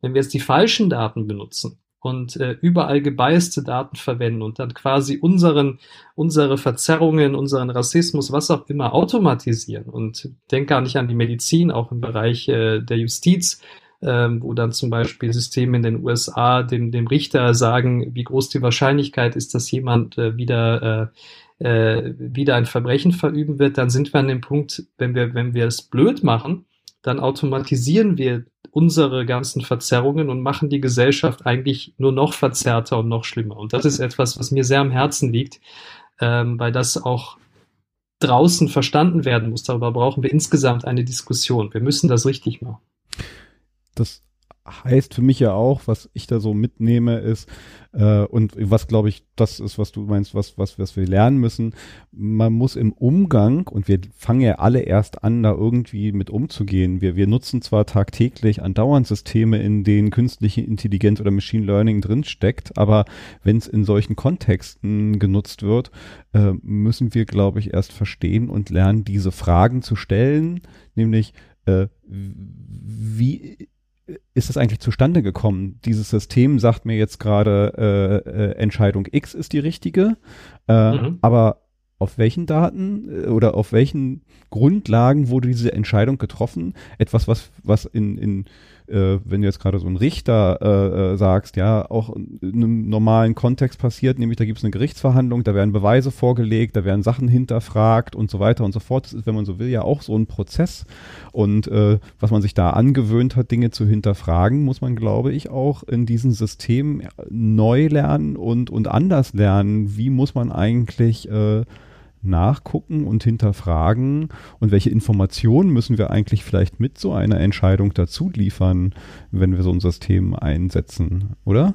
Wenn wir jetzt die falschen Daten benutzen, und äh, überall gebiaste Daten verwenden und dann quasi unseren, unsere Verzerrungen, unseren Rassismus, was auch immer automatisieren. Und denk gar nicht an die Medizin, auch im Bereich äh, der Justiz, ähm, wo dann zum Beispiel Systeme in den USA dem, dem Richter sagen, wie groß die Wahrscheinlichkeit ist, dass jemand äh, wieder äh, äh, wieder ein Verbrechen verüben wird, dann sind wir an dem Punkt, wenn wir, wenn wir es blöd machen, dann automatisieren wir unsere ganzen Verzerrungen und machen die Gesellschaft eigentlich nur noch verzerrter und noch schlimmer. Und das ist etwas, was mir sehr am Herzen liegt, ähm, weil das auch draußen verstanden werden muss. Darüber brauchen wir insgesamt eine Diskussion. Wir müssen das richtig machen. Das heißt für mich ja auch, was ich da so mitnehme, ist, äh, und was glaube ich, das ist, was du meinst, was, was, was wir lernen müssen, man muss im Umgang, und wir fangen ja alle erst an, da irgendwie mit umzugehen. Wir, wir nutzen zwar tagtäglich andauernd Systeme, in denen künstliche Intelligenz oder Machine Learning drinsteckt, aber wenn es in solchen Kontexten genutzt wird, äh, müssen wir, glaube ich, erst verstehen und lernen, diese Fragen zu stellen, nämlich äh, wie ist das eigentlich zustande gekommen? Dieses System sagt mir jetzt gerade, äh, äh, Entscheidung X ist die richtige, äh, mhm. aber auf welchen Daten äh, oder auf welchen Grundlagen wurde diese Entscheidung getroffen? Etwas, was, was in, in äh, wenn du jetzt gerade so einen Richter äh, äh, sagst, ja, auch in einem normalen Kontext passiert, nämlich da gibt es eine Gerichtsverhandlung, da werden Beweise vorgelegt, da werden Sachen hinterfragt und so weiter und so fort. Das ist, wenn man so will, ja auch so ein Prozess. Und äh, was man sich da angewöhnt hat, Dinge zu hinterfragen, muss man, glaube ich, auch in diesem System neu lernen und, und anders lernen. Wie muss man eigentlich äh, nachgucken und hinterfragen und welche Informationen müssen wir eigentlich vielleicht mit so einer Entscheidung dazu liefern, wenn wir so ein System einsetzen, oder?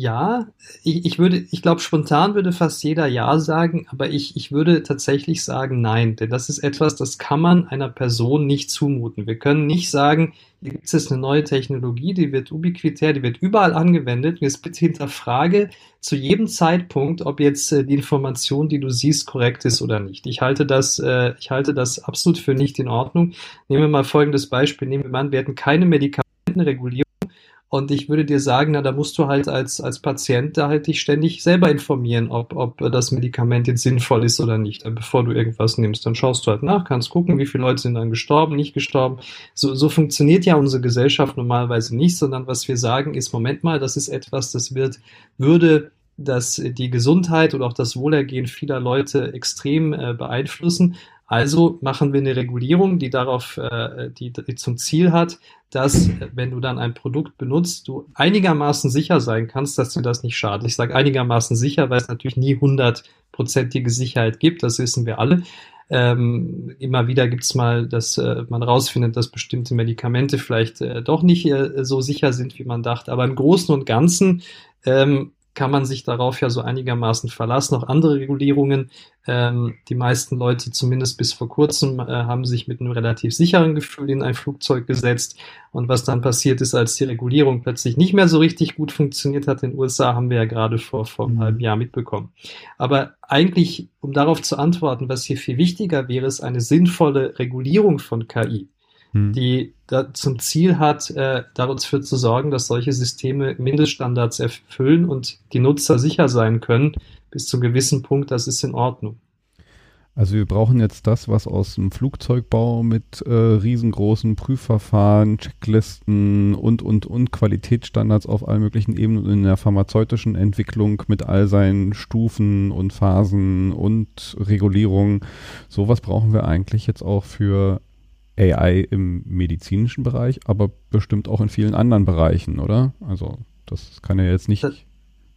Ja, ich, ich würde, ich glaube, spontan würde fast jeder Ja sagen, aber ich, ich würde tatsächlich sagen Nein, denn das ist etwas, das kann man einer Person nicht zumuten. Wir können nicht sagen, hier gibt es eine neue Technologie, die wird ubiquitär, die wird überall angewendet. Jetzt bitte hinterfrage zu jedem Zeitpunkt, ob jetzt äh, die Information, die du siehst, korrekt ist oder nicht. Ich halte das, äh, ich halte das absolut für nicht in Ordnung. Nehmen wir mal folgendes Beispiel. Nehmen wir mal an, wir hätten keine Medikamentenregulierung und ich würde dir sagen, na, da musst du halt als, als Patient da halt dich ständig selber informieren, ob, ob das Medikament jetzt sinnvoll ist oder nicht, bevor du irgendwas nimmst. Dann schaust du halt nach, kannst gucken, wie viele Leute sind dann gestorben, nicht gestorben. So, so funktioniert ja unsere Gesellschaft normalerweise nicht, sondern was wir sagen ist, Moment mal, das ist etwas, das wird, würde das die Gesundheit oder auch das Wohlergehen vieler Leute extrem äh, beeinflussen. Also machen wir eine Regulierung, die darauf, äh, die, die zum Ziel hat, dass, wenn du dann ein Produkt benutzt, du einigermaßen sicher sein kannst, dass dir das nicht schadet. Ich sage einigermaßen sicher, weil es natürlich nie hundertprozentige Sicherheit gibt, das wissen wir alle. Ähm, immer wieder gibt's mal, dass äh, man rausfindet, dass bestimmte Medikamente vielleicht äh, doch nicht äh, so sicher sind, wie man dachte. Aber im Großen und Ganzen ähm, kann man sich darauf ja so einigermaßen verlassen. Auch andere Regulierungen, ähm, die meisten Leute, zumindest bis vor kurzem, äh, haben sich mit einem relativ sicheren Gefühl in ein Flugzeug gesetzt. Und was dann passiert ist, als die Regulierung plötzlich nicht mehr so richtig gut funktioniert hat in den USA, haben wir ja gerade vor, vor einem mhm. halben Jahr mitbekommen. Aber eigentlich, um darauf zu antworten, was hier viel wichtiger wäre, ist eine sinnvolle Regulierung von KI hm. die zum Ziel hat, äh, dafür zu sorgen, dass solche Systeme Mindeststandards erfüllen und die Nutzer sicher sein können, bis zu einem gewissen Punkt, das ist in Ordnung. Also wir brauchen jetzt das, was aus dem Flugzeugbau mit äh, riesengroßen Prüfverfahren, Checklisten und, und, und Qualitätsstandards auf allen möglichen Ebenen in der pharmazeutischen Entwicklung mit all seinen Stufen und Phasen und Regulierungen. Sowas brauchen wir eigentlich jetzt auch für AI im medizinischen Bereich, aber bestimmt auch in vielen anderen Bereichen, oder? Also das kann ja jetzt nicht.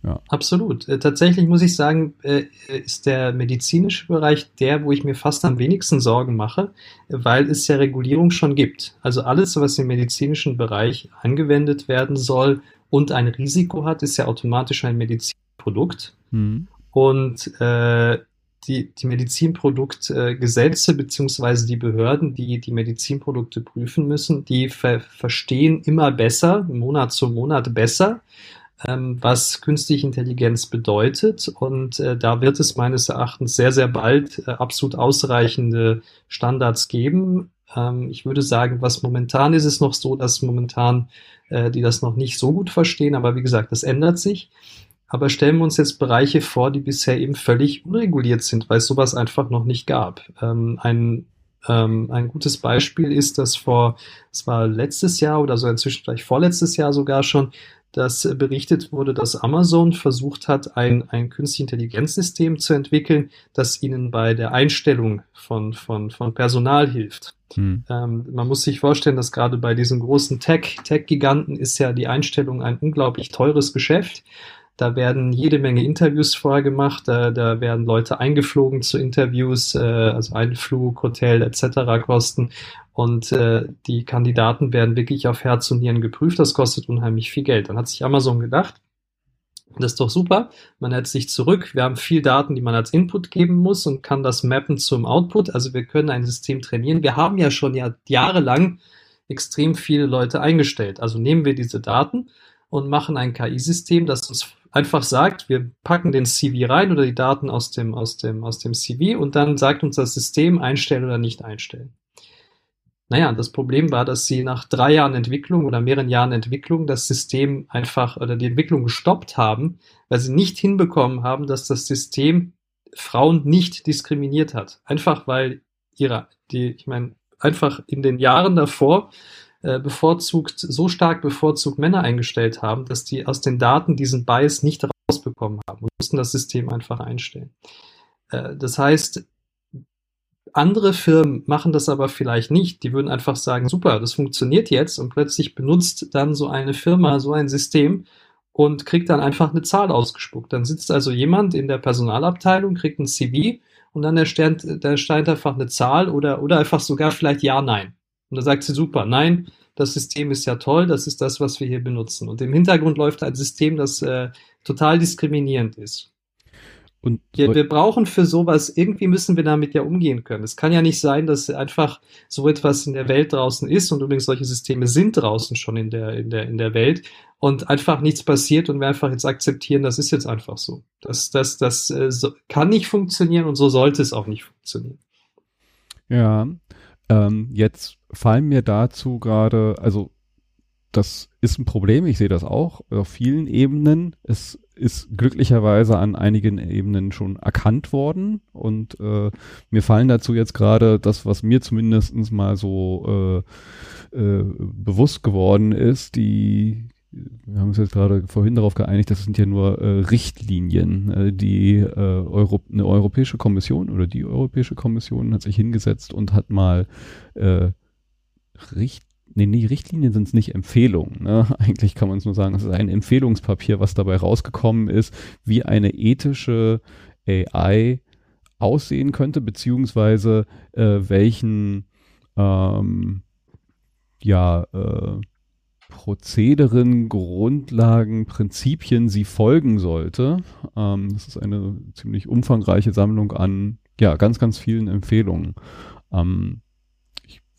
Ja. Absolut. Äh, tatsächlich muss ich sagen, äh, ist der medizinische Bereich der, wo ich mir fast am wenigsten Sorgen mache, weil es ja Regulierung schon gibt. Also alles, was im medizinischen Bereich angewendet werden soll und ein Risiko hat, ist ja automatisch ein Medizinprodukt. Mhm. Und äh, die, die Medizinproduktgesetze beziehungsweise die Behörden, die die Medizinprodukte prüfen müssen, die ver verstehen immer besser, Monat zu Monat besser, ähm, was künstliche Intelligenz bedeutet. Und äh, da wird es meines Erachtens sehr, sehr bald äh, absolut ausreichende Standards geben. Ähm, ich würde sagen, was momentan ist es noch so, dass momentan äh, die das noch nicht so gut verstehen, aber wie gesagt, das ändert sich. Aber stellen wir uns jetzt Bereiche vor, die bisher eben völlig unreguliert sind, weil es sowas einfach noch nicht gab. Ähm, ein, ähm, ein gutes Beispiel ist, dass vor, es war letztes Jahr oder so inzwischen vielleicht vorletztes Jahr sogar schon, dass berichtet wurde, dass Amazon versucht hat, ein, ein künstliche Intelligenzsystem zu entwickeln, das ihnen bei der Einstellung von, von, von Personal hilft. Hm. Ähm, man muss sich vorstellen, dass gerade bei diesen großen Tech, Tech-Giganten ist ja die Einstellung ein unglaublich teures Geschäft. Da werden jede Menge Interviews vorher gemacht, da, da werden Leute eingeflogen zu Interviews, äh, also Einflug, Hotel etc. kosten. Und äh, die Kandidaten werden wirklich auf Herz und Nieren geprüft. Das kostet unheimlich viel Geld. Dann hat sich Amazon gedacht, das ist doch super. Man hält sich zurück. Wir haben viel Daten, die man als Input geben muss und kann das mappen zum Output. Also wir können ein System trainieren. Wir haben ja schon ja jahrelang extrem viele Leute eingestellt. Also nehmen wir diese Daten und machen ein KI-System, das uns einfach sagt, wir packen den CV rein oder die Daten aus dem, aus dem, aus dem CV und dann sagt uns das System einstellen oder nicht einstellen. Naja, das Problem war, dass sie nach drei Jahren Entwicklung oder mehreren Jahren Entwicklung das System einfach oder die Entwicklung gestoppt haben, weil sie nicht hinbekommen haben, dass das System Frauen nicht diskriminiert hat. Einfach weil ihre, die, ich meine, einfach in den Jahren davor bevorzugt, so stark bevorzugt Männer eingestellt haben, dass die aus den Daten diesen Bias nicht rausbekommen haben und mussten das System einfach einstellen. Äh, das heißt, andere Firmen machen das aber vielleicht nicht. Die würden einfach sagen, super, das funktioniert jetzt und plötzlich benutzt dann so eine Firma so ein System und kriegt dann einfach eine Zahl ausgespuckt. Dann sitzt also jemand in der Personalabteilung, kriegt ein CV und dann erstellt, der erstellt einfach eine Zahl oder, oder einfach sogar vielleicht Ja, Nein. Und da sagt sie, super, nein, das System ist ja toll, das ist das, was wir hier benutzen. Und im Hintergrund läuft ein System, das äh, total diskriminierend ist. Und wir, wir brauchen für sowas, irgendwie müssen wir damit ja umgehen können. Es kann ja nicht sein, dass einfach so etwas in der Welt draußen ist und übrigens solche Systeme sind draußen schon in der, in der, in der Welt und einfach nichts passiert und wir einfach jetzt akzeptieren, das ist jetzt einfach so. Das, das, das äh, so, kann nicht funktionieren und so sollte es auch nicht funktionieren. Ja, ähm, jetzt fallen mir dazu gerade, also das ist ein Problem, ich sehe das auch auf vielen Ebenen. Es ist glücklicherweise an einigen Ebenen schon erkannt worden und äh, mir fallen dazu jetzt gerade das, was mir zumindestens mal so äh, äh, bewusst geworden ist, die wir haben uns jetzt gerade vorhin darauf geeinigt, das sind ja nur äh, Richtlinien. Äh, die äh, Euro, eine Europäische Kommission oder die Europäische Kommission hat sich hingesetzt und hat mal äh, Richt nee, nee, Richtlinien sind es nicht Empfehlungen. Ne? Eigentlich kann man es nur sagen, es ist ein Empfehlungspapier, was dabei rausgekommen ist, wie eine ethische AI aussehen könnte, beziehungsweise äh, welchen ähm, ja, äh, Prozederen, Grundlagen, Prinzipien sie folgen sollte. Ähm, das ist eine ziemlich umfangreiche Sammlung an ja, ganz, ganz vielen Empfehlungen. Ähm,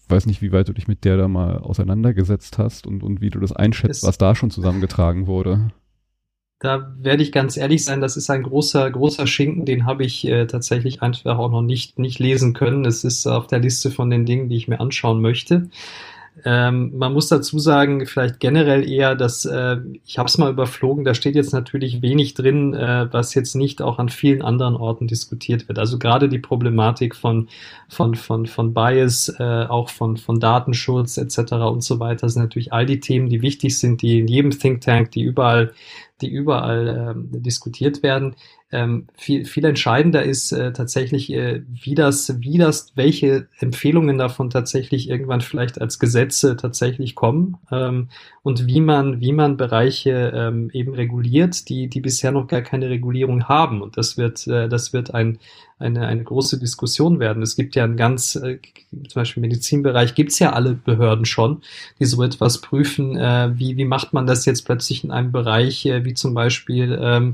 weiß nicht, wie weit du dich mit der da mal auseinandergesetzt hast und, und wie du das einschätzt, was da schon zusammengetragen wurde. Da werde ich ganz ehrlich sein, das ist ein großer, großer Schinken, den habe ich äh, tatsächlich einfach auch noch nicht, nicht lesen können. Es ist auf der Liste von den Dingen, die ich mir anschauen möchte. Ähm, man muss dazu sagen, vielleicht generell eher, dass äh, ich habe es mal überflogen, da steht jetzt natürlich wenig drin, äh, was jetzt nicht auch an vielen anderen Orten diskutiert wird. Also gerade die Problematik von, von, von, von Bias, äh, auch von, von Datenschutz etc. und so weiter, sind natürlich all die Themen, die wichtig sind, die in jedem Think Tank, die überall die überall ähm, diskutiert werden. Ähm, viel, viel entscheidender ist äh, tatsächlich, äh, wie das, wie das, welche Empfehlungen davon tatsächlich irgendwann vielleicht als Gesetze tatsächlich kommen ähm, und wie man, wie man Bereiche ähm, eben reguliert, die, die bisher noch gar keine Regulierung haben. Und das wird, äh, das wird ein, eine, eine große Diskussion werden. Es gibt ja ein ganz, äh, zum Beispiel im Medizinbereich gibt es ja alle Behörden schon, die so etwas prüfen. Äh, wie, wie macht man das jetzt plötzlich in einem Bereich, äh, wie zum Beispiel ähm,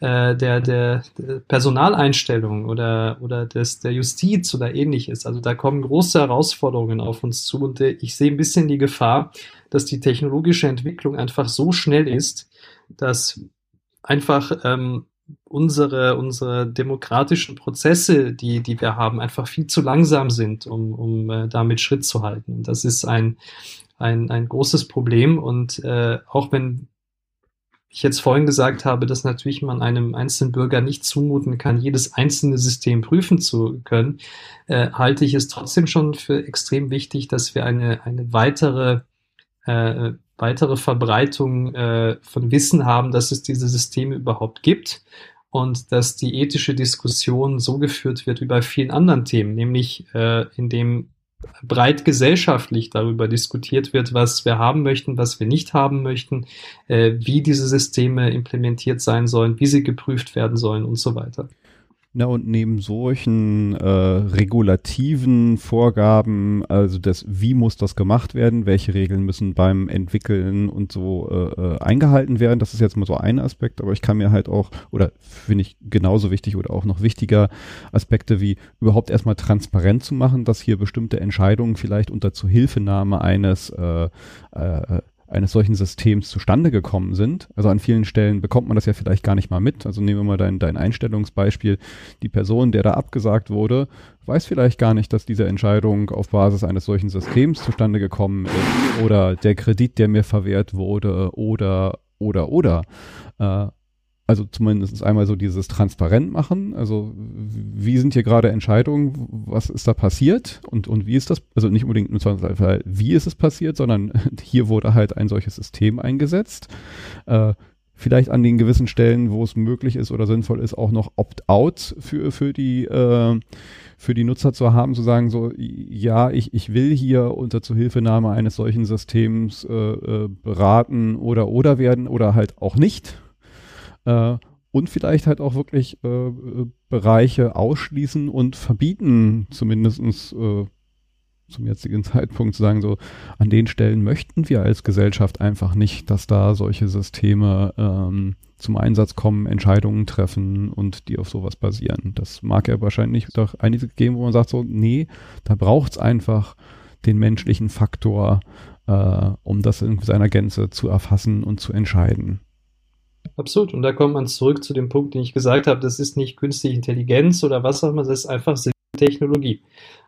äh, der, der, der Personaleinstellung oder, oder des, der Justiz oder ähnliches. Also da kommen große Herausforderungen auf uns zu und äh, ich sehe ein bisschen die Gefahr, dass die technologische Entwicklung einfach so schnell ist, dass einfach ähm, unsere, unsere demokratischen Prozesse, die, die wir haben, einfach viel zu langsam sind, um, um äh, damit Schritt zu halten. Das ist ein, ein, ein großes Problem. Und äh, auch wenn ich jetzt vorhin gesagt habe, dass natürlich man einem einzelnen Bürger nicht zumuten kann, jedes einzelne System prüfen zu können, äh, halte ich es trotzdem schon für extrem wichtig, dass wir eine, eine weitere äh, weitere Verbreitung äh, von Wissen haben, dass es diese Systeme überhaupt gibt und dass die ethische Diskussion so geführt wird wie bei vielen anderen Themen, nämlich äh, indem breit gesellschaftlich darüber diskutiert wird, was wir haben möchten, was wir nicht haben möchten, äh, wie diese Systeme implementiert sein sollen, wie sie geprüft werden sollen und so weiter. Na und neben solchen äh, regulativen Vorgaben, also das, wie muss das gemacht werden, welche Regeln müssen beim Entwickeln und so äh, äh, eingehalten werden, das ist jetzt mal so ein Aspekt, aber ich kann mir halt auch, oder finde ich genauso wichtig oder auch noch wichtiger Aspekte wie überhaupt erstmal transparent zu machen, dass hier bestimmte Entscheidungen vielleicht unter Zuhilfenahme eines äh, äh, eines solchen Systems zustande gekommen sind. Also an vielen Stellen bekommt man das ja vielleicht gar nicht mal mit. Also nehmen wir mal dein, dein Einstellungsbeispiel. Die Person, der da abgesagt wurde, weiß vielleicht gar nicht, dass diese Entscheidung auf Basis eines solchen Systems zustande gekommen ist oder der Kredit, der mir verwehrt wurde oder, oder, oder. Äh, also zumindest einmal so dieses transparent machen. Also wie sind hier gerade Entscheidungen, was ist da passiert und, und wie ist das, also nicht unbedingt im Zweifelsfall, wie ist es passiert, sondern hier wurde halt ein solches System eingesetzt. Äh, vielleicht an den gewissen Stellen, wo es möglich ist oder sinnvoll ist, auch noch Opt-out für, für die äh, für die Nutzer zu haben, zu sagen, so, ja, ich, ich will hier unter Zuhilfenahme eines solchen Systems äh, äh, beraten oder oder werden oder halt auch nicht. Äh, und vielleicht halt auch wirklich äh, Bereiche ausschließen und verbieten, zumindestens äh, zum jetzigen Zeitpunkt zu sagen, so an den Stellen möchten wir als Gesellschaft einfach nicht, dass da solche Systeme ähm, zum Einsatz kommen, Entscheidungen treffen und die auf sowas basieren. Das mag ja wahrscheinlich doch einige geben, wo man sagt so, nee, da braucht's einfach den menschlichen Faktor, äh, um das in seiner Gänze zu erfassen und zu entscheiden. Absolut. Und da kommt man zurück zu dem Punkt, den ich gesagt habe, das ist nicht künstliche Intelligenz oder was auch immer, das ist einfach Technologie.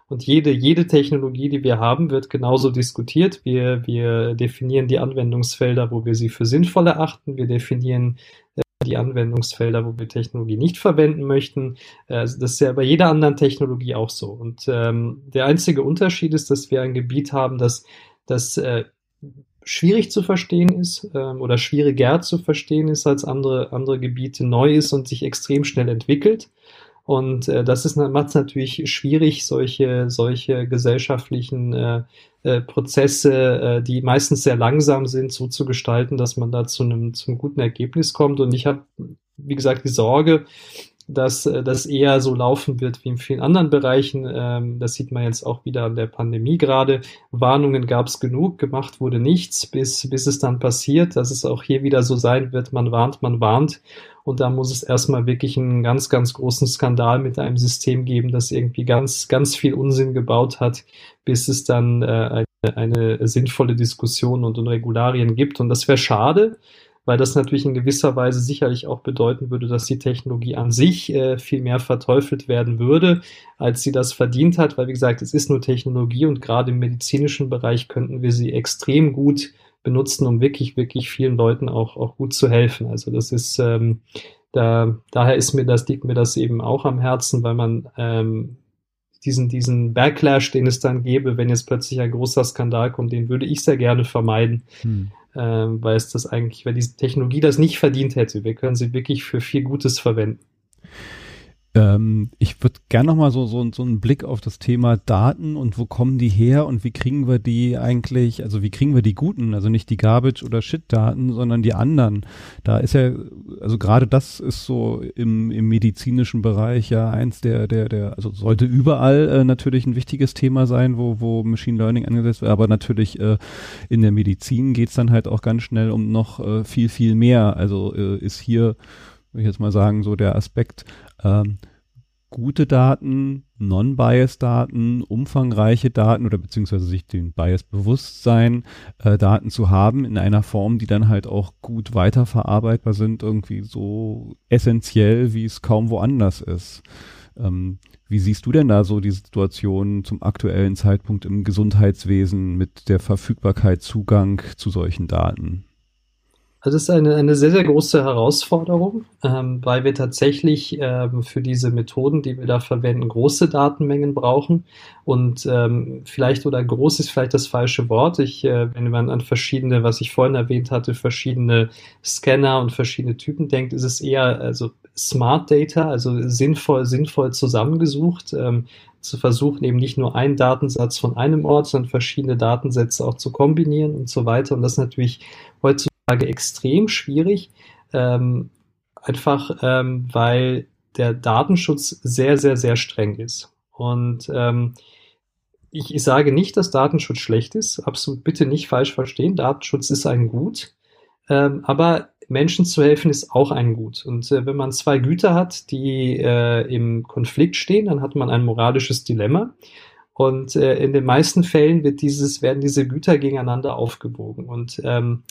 Und jede, jede Technologie, die wir haben, wird genauso diskutiert. Wir, wir definieren die Anwendungsfelder, wo wir sie für sinnvoll erachten. Wir definieren äh, die Anwendungsfelder, wo wir Technologie nicht verwenden möchten. Äh, das ist ja bei jeder anderen Technologie auch so. Und ähm, der einzige Unterschied ist, dass wir ein Gebiet haben, das, das äh, schwierig zu verstehen ist ähm, oder schwieriger zu verstehen ist als andere, andere Gebiete neu ist und sich extrem schnell entwickelt. Und äh, das ist macht es natürlich schwierig, solche, solche gesellschaftlichen äh, äh, Prozesse, äh, die meistens sehr langsam sind, so zu gestalten, dass man da zu einem zum guten Ergebnis kommt. Und ich habe, wie gesagt, die Sorge, dass äh, das eher so laufen wird wie in vielen anderen Bereichen. Ähm, das sieht man jetzt auch wieder an der Pandemie gerade. Warnungen gab es genug, gemacht wurde nichts, bis, bis es dann passiert, dass es auch hier wieder so sein wird, man warnt, man warnt. Und da muss es erstmal wirklich einen ganz, ganz großen Skandal mit einem System geben, das irgendwie ganz, ganz viel Unsinn gebaut hat, bis es dann äh, eine, eine sinnvolle Diskussion und, und Regularien gibt. Und das wäre schade, weil das natürlich in gewisser Weise sicherlich auch bedeuten würde, dass die Technologie an sich äh, viel mehr verteufelt werden würde, als sie das verdient hat, weil wie gesagt, es ist nur Technologie und gerade im medizinischen Bereich könnten wir sie extrem gut benutzen, um wirklich, wirklich vielen Leuten auch, auch gut zu helfen. Also das ist, ähm, da, daher ist mir das, liegt mir das eben auch am Herzen, weil man ähm, diesen, diesen Backlash, den es dann gäbe, wenn jetzt plötzlich ein großer Skandal kommt, den würde ich sehr gerne vermeiden. Hm ähm, weil es das eigentlich, weil diese Technologie das nicht verdient hätte. Wir können sie wirklich für viel Gutes verwenden. Ähm, ich würde gerne nochmal so, so, so einen Blick auf das Thema Daten und wo kommen die her und wie kriegen wir die eigentlich, also wie kriegen wir die guten, also nicht die Garbage- oder Shit-Daten, sondern die anderen. Da ist ja, also gerade das ist so im, im medizinischen Bereich ja eins der, der, der, also sollte überall äh, natürlich ein wichtiges Thema sein, wo, wo Machine Learning angesetzt wird, aber natürlich äh, in der Medizin geht's dann halt auch ganz schnell um noch äh, viel, viel mehr. Also äh, ist hier würde ich jetzt mal sagen, so der Aspekt, ähm, gute Daten, Non-Bias-Daten, umfangreiche Daten oder beziehungsweise sich den Bias bewusst sein, äh, Daten zu haben in einer Form, die dann halt auch gut weiterverarbeitbar sind, irgendwie so essentiell, wie es kaum woanders ist. Ähm, wie siehst du denn da so die Situation zum aktuellen Zeitpunkt im Gesundheitswesen mit der Verfügbarkeit, Zugang zu solchen Daten? Also es ist eine, eine sehr, sehr große Herausforderung, ähm, weil wir tatsächlich ähm, für diese Methoden, die wir da verwenden, große Datenmengen brauchen. Und ähm, vielleicht oder groß ist vielleicht das falsche Wort. Ich, äh, wenn man an verschiedene, was ich vorhin erwähnt hatte, verschiedene Scanner und verschiedene Typen denkt, ist es eher also Smart Data, also sinnvoll, sinnvoll zusammengesucht. Ähm, zu versuchen, eben nicht nur einen Datensatz von einem Ort, sondern verschiedene Datensätze auch zu kombinieren und so weiter. Und das ist natürlich heutzutage extrem schwierig, ähm, einfach ähm, weil der Datenschutz sehr, sehr, sehr streng ist. Und ähm, ich, ich sage nicht, dass Datenschutz schlecht ist, absolut bitte nicht falsch verstehen. Datenschutz ist ein Gut, ähm, aber Menschen zu helfen ist auch ein Gut. Und äh, wenn man zwei Güter hat, die äh, im Konflikt stehen, dann hat man ein moralisches Dilemma. Und äh, in den meisten Fällen wird dieses, werden diese Güter gegeneinander aufgewogen. Und ähm,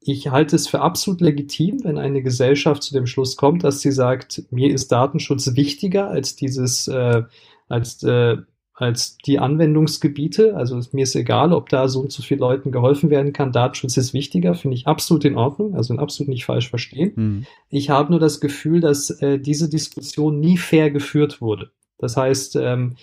ich halte es für absolut legitim, wenn eine Gesellschaft zu dem Schluss kommt, dass sie sagt, mir ist Datenschutz wichtiger als dieses, äh, als, äh, als die Anwendungsgebiete. Also mir ist egal, ob da so und so vielen Leuten geholfen werden kann. Datenschutz ist wichtiger, finde ich absolut in Ordnung, also absolut nicht falsch verstehen. Mhm. Ich habe nur das Gefühl, dass äh, diese Diskussion nie fair geführt wurde. Das heißt, ähm,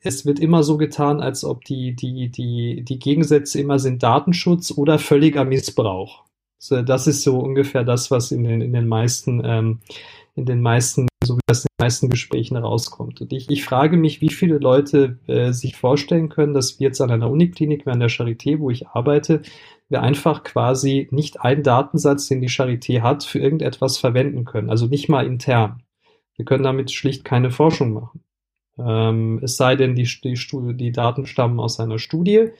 es wird immer so getan, als ob die, die, die, die Gegensätze immer sind Datenschutz oder völliger Missbrauch. So, das ist so ungefähr das, was in den, in den meisten, ähm, in den meisten, so wie das in den meisten Gesprächen rauskommt. Und ich, ich frage mich, wie viele Leute äh, sich vorstellen können, dass wir jetzt an einer Uniklinik, an der Charité, wo ich arbeite, wir einfach quasi nicht einen Datensatz, den die Charité hat, für irgendetwas verwenden können. Also nicht mal intern. Wir können damit schlicht keine Forschung machen. Ähm, es sei denn, die, die, die Daten stammen aus einer Studie.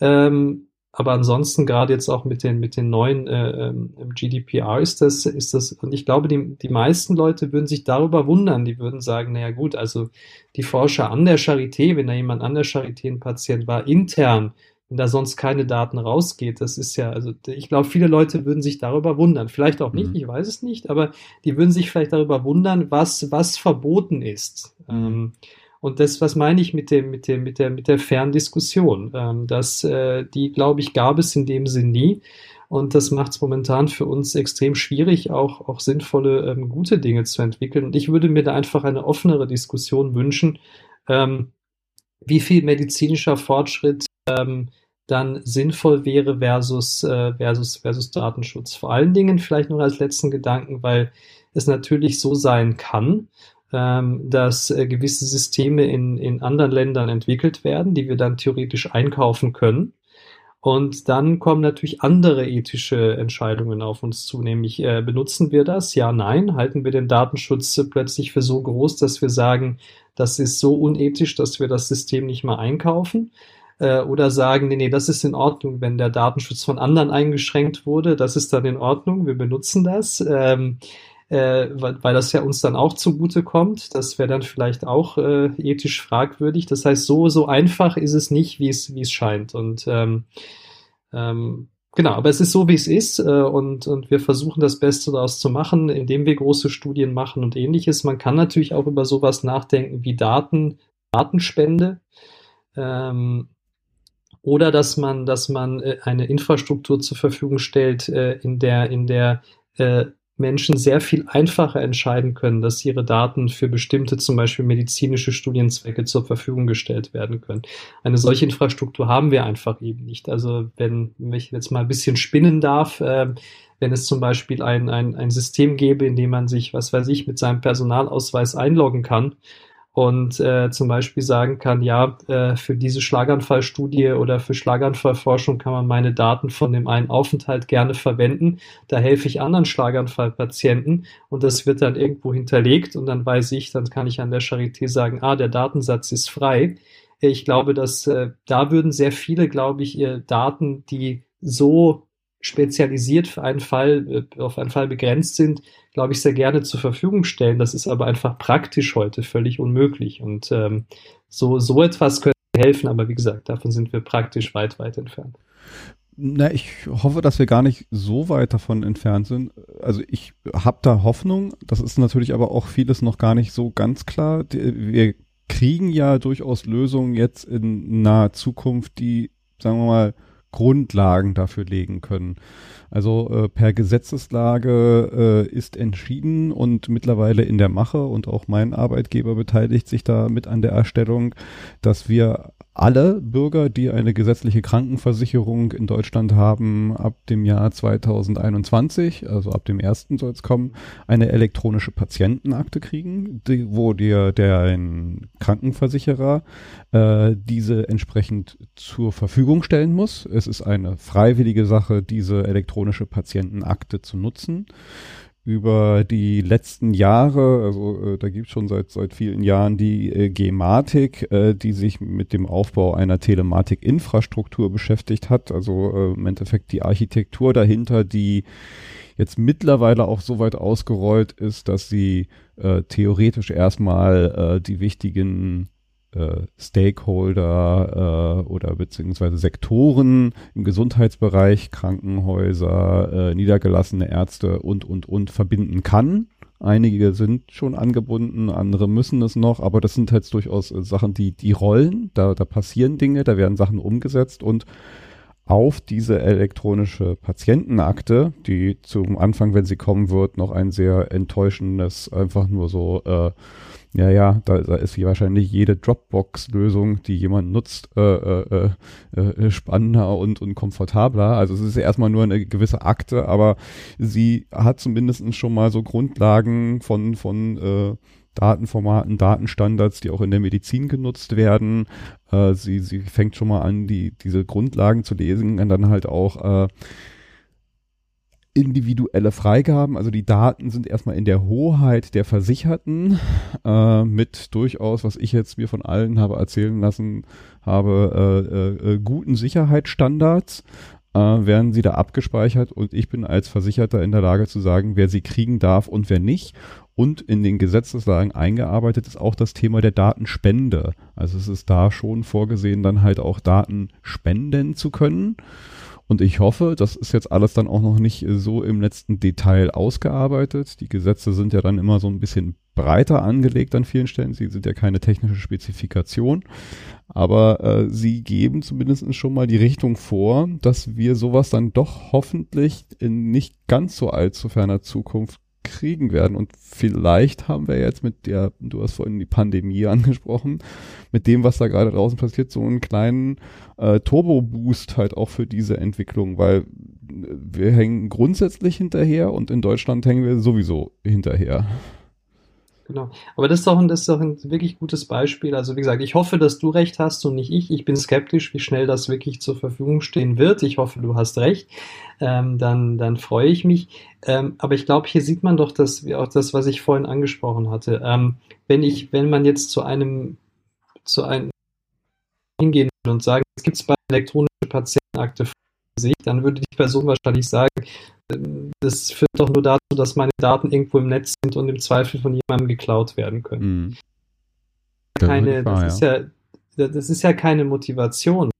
Ähm, aber ansonsten gerade jetzt auch mit den mit den neuen äh, ähm, GDPR ist das ist das und ich glaube die die meisten Leute würden sich darüber wundern die würden sagen naja gut also die Forscher an der Charité wenn da jemand an der Charité ein Patient war intern wenn da sonst keine Daten rausgeht das ist ja also ich glaube viele Leute würden sich darüber wundern vielleicht auch nicht mhm. ich weiß es nicht aber die würden sich vielleicht darüber wundern was was verboten ist mhm. ähm, und das, was meine ich mit dem, mit dem, mit der, mit der Ferndiskussion? Ähm, dass äh, die, glaube ich, gab es in dem Sinn nie. Und das macht es momentan für uns extrem schwierig, auch, auch sinnvolle, ähm, gute Dinge zu entwickeln. Und ich würde mir da einfach eine offenere Diskussion wünschen, ähm, wie viel medizinischer Fortschritt ähm, dann sinnvoll wäre versus, äh, versus, versus Datenschutz. Vor allen Dingen vielleicht noch als letzten Gedanken, weil es natürlich so sein kann, dass äh, gewisse Systeme in, in anderen Ländern entwickelt werden, die wir dann theoretisch einkaufen können. Und dann kommen natürlich andere ethische Entscheidungen auf uns zu, nämlich äh, benutzen wir das? Ja, nein. Halten wir den Datenschutz plötzlich für so groß, dass wir sagen, das ist so unethisch, dass wir das System nicht mal einkaufen? Äh, oder sagen, nee, nee, das ist in Ordnung, wenn der Datenschutz von anderen eingeschränkt wurde, das ist dann in Ordnung, wir benutzen das. Ähm, äh, weil, das ja uns dann auch zugute kommt. Das wäre dann vielleicht auch äh, ethisch fragwürdig. Das heißt, so, so einfach ist es nicht, wie es, wie es scheint. Und ähm, ähm, genau, aber es ist so, wie es ist. Äh, und, und wir versuchen das Beste daraus zu machen, indem wir große Studien machen und ähnliches. Man kann natürlich auch über sowas nachdenken wie Daten, Datenspende. Ähm, oder dass man, dass man äh, eine Infrastruktur zur Verfügung stellt, äh, in der, in der äh, Menschen sehr viel einfacher entscheiden können, dass ihre Daten für bestimmte, zum Beispiel medizinische Studienzwecke zur Verfügung gestellt werden können. Eine solche Infrastruktur haben wir einfach eben nicht. Also wenn, wenn ich jetzt mal ein bisschen spinnen darf, äh, wenn es zum Beispiel ein, ein, ein System gäbe, in dem man sich, was weiß ich, mit seinem Personalausweis einloggen kann und äh, zum Beispiel sagen kann, ja, äh, für diese Schlaganfallstudie oder für Schlaganfallforschung kann man meine Daten von dem einen Aufenthalt gerne verwenden. Da helfe ich anderen Schlaganfallpatienten und das wird dann irgendwo hinterlegt und dann weiß ich, dann kann ich an der Charité sagen, ah, der Datensatz ist frei. Ich glaube, dass äh, da würden sehr viele, glaube ich, ihr Daten, die so spezialisiert für einen Fall, äh, auf einen Fall begrenzt sind, glaube ich, sehr gerne zur Verfügung stellen. Das ist aber einfach praktisch heute völlig unmöglich. Und ähm, so, so etwas könnte helfen, aber wie gesagt, davon sind wir praktisch weit, weit entfernt. Na, ich hoffe, dass wir gar nicht so weit davon entfernt sind. Also ich habe da Hoffnung. Das ist natürlich aber auch vieles noch gar nicht so ganz klar. Wir kriegen ja durchaus Lösungen jetzt in naher Zukunft, die, sagen wir mal, Grundlagen dafür legen können. Also äh, per Gesetzeslage äh, ist entschieden und mittlerweile in der Mache und auch mein Arbeitgeber beteiligt sich da mit an der Erstellung, dass wir alle Bürger, die eine gesetzliche Krankenversicherung in Deutschland haben, ab dem Jahr 2021, also ab dem ersten soll es kommen, eine elektronische Patientenakte kriegen, die, wo dir der Krankenversicherer äh, diese entsprechend zur Verfügung stellen muss. Es ist eine freiwillige Sache, diese elektronische Patientenakte zu nutzen über die letzten Jahre, also äh, da gibt es schon seit seit vielen Jahren die äh, Gematik, äh, die sich mit dem Aufbau einer Telematik-Infrastruktur beschäftigt hat, also äh, im Endeffekt die Architektur dahinter, die jetzt mittlerweile auch so weit ausgerollt ist, dass sie äh, theoretisch erstmal äh, die wichtigen äh, Stakeholder äh, oder beziehungsweise Sektoren im Gesundheitsbereich, Krankenhäuser, äh, niedergelassene Ärzte und, und, und verbinden kann. Einige sind schon angebunden, andere müssen es noch, aber das sind halt durchaus äh, Sachen, die, die rollen, da, da passieren Dinge, da werden Sachen umgesetzt und auf diese elektronische Patientenakte, die zum Anfang, wenn sie kommen wird, noch ein sehr enttäuschendes, einfach nur so äh, ja, ja, da, da ist wahrscheinlich jede Dropbox-Lösung, die jemand nutzt, äh, äh, äh, äh, spannender und, und komfortabler. Also es ist ja erstmal nur eine gewisse Akte, aber sie hat zumindest schon mal so Grundlagen von, von äh, Datenformaten, Datenstandards, die auch in der Medizin genutzt werden. Äh, sie, sie fängt schon mal an, die, diese Grundlagen zu lesen und dann halt auch äh, individuelle Freigaben, also die Daten sind erstmal in der Hoheit der Versicherten äh, mit durchaus, was ich jetzt mir von allen habe erzählen lassen habe, äh, äh, guten Sicherheitsstandards äh, werden sie da abgespeichert und ich bin als Versicherter in der Lage zu sagen, wer sie kriegen darf und wer nicht. Und in den Gesetzeslagen eingearbeitet ist auch das Thema der Datenspende. Also es ist da schon vorgesehen, dann halt auch Daten spenden zu können. Und ich hoffe, das ist jetzt alles dann auch noch nicht so im letzten Detail ausgearbeitet. Die Gesetze sind ja dann immer so ein bisschen breiter angelegt an vielen Stellen. Sie sind ja keine technische Spezifikation. Aber äh, sie geben zumindest schon mal die Richtung vor, dass wir sowas dann doch hoffentlich in nicht ganz so allzu ferner Zukunft kriegen werden. Und vielleicht haben wir jetzt mit der, du hast vorhin die Pandemie angesprochen, mit dem, was da gerade draußen passiert, so einen kleinen äh, Turbo-Boost halt auch für diese Entwicklung, weil wir hängen grundsätzlich hinterher und in Deutschland hängen wir sowieso hinterher. Genau. Aber das ist doch ein, das ist doch ein wirklich gutes Beispiel. Also wie gesagt, ich hoffe, dass du recht hast und nicht ich. Ich bin skeptisch, wie schnell das wirklich zur Verfügung stehen wird. Ich hoffe, du hast recht. Ähm, dann, dann freue ich mich. Ähm, aber ich glaube, hier sieht man doch, dass auch das, was ich vorhin angesprochen hatte. Ähm, wenn ich, wenn man jetzt zu einem, zu einem hingehen würde und sagen, es gibt bei elektronische Patientenakte sich, dann würde die Person wahrscheinlich sagen, das führt doch nur dazu, dass meine Daten irgendwo im Netz sind und im Zweifel von jemandem geklaut werden können. Mhm. Keine, das, ist ja, das ist ja keine Motivation.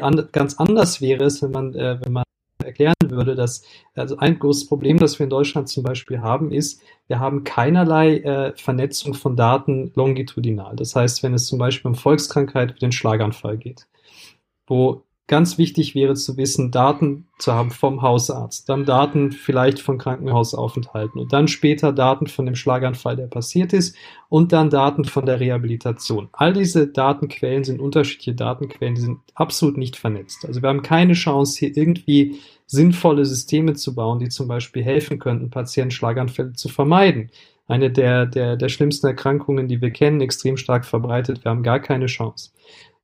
And, ganz anders wäre es, wenn man, äh, wenn man erklären würde, dass also ein großes Problem, das wir in Deutschland zum Beispiel haben, ist, wir haben keinerlei äh, Vernetzung von Daten longitudinal. Das heißt, wenn es zum Beispiel um Volkskrankheit wie den Schlaganfall geht, wo Ganz wichtig wäre zu wissen, Daten zu haben vom Hausarzt, dann Daten vielleicht von Krankenhausaufenthalten und dann später Daten von dem Schlaganfall, der passiert ist und dann Daten von der Rehabilitation. All diese Datenquellen sind unterschiedliche Datenquellen, die sind absolut nicht vernetzt. Also wir haben keine Chance, hier irgendwie sinnvolle Systeme zu bauen, die zum Beispiel helfen könnten, Patienten Schlaganfälle zu vermeiden. Eine der, der, der schlimmsten Erkrankungen, die wir kennen, extrem stark verbreitet. Wir haben gar keine Chance.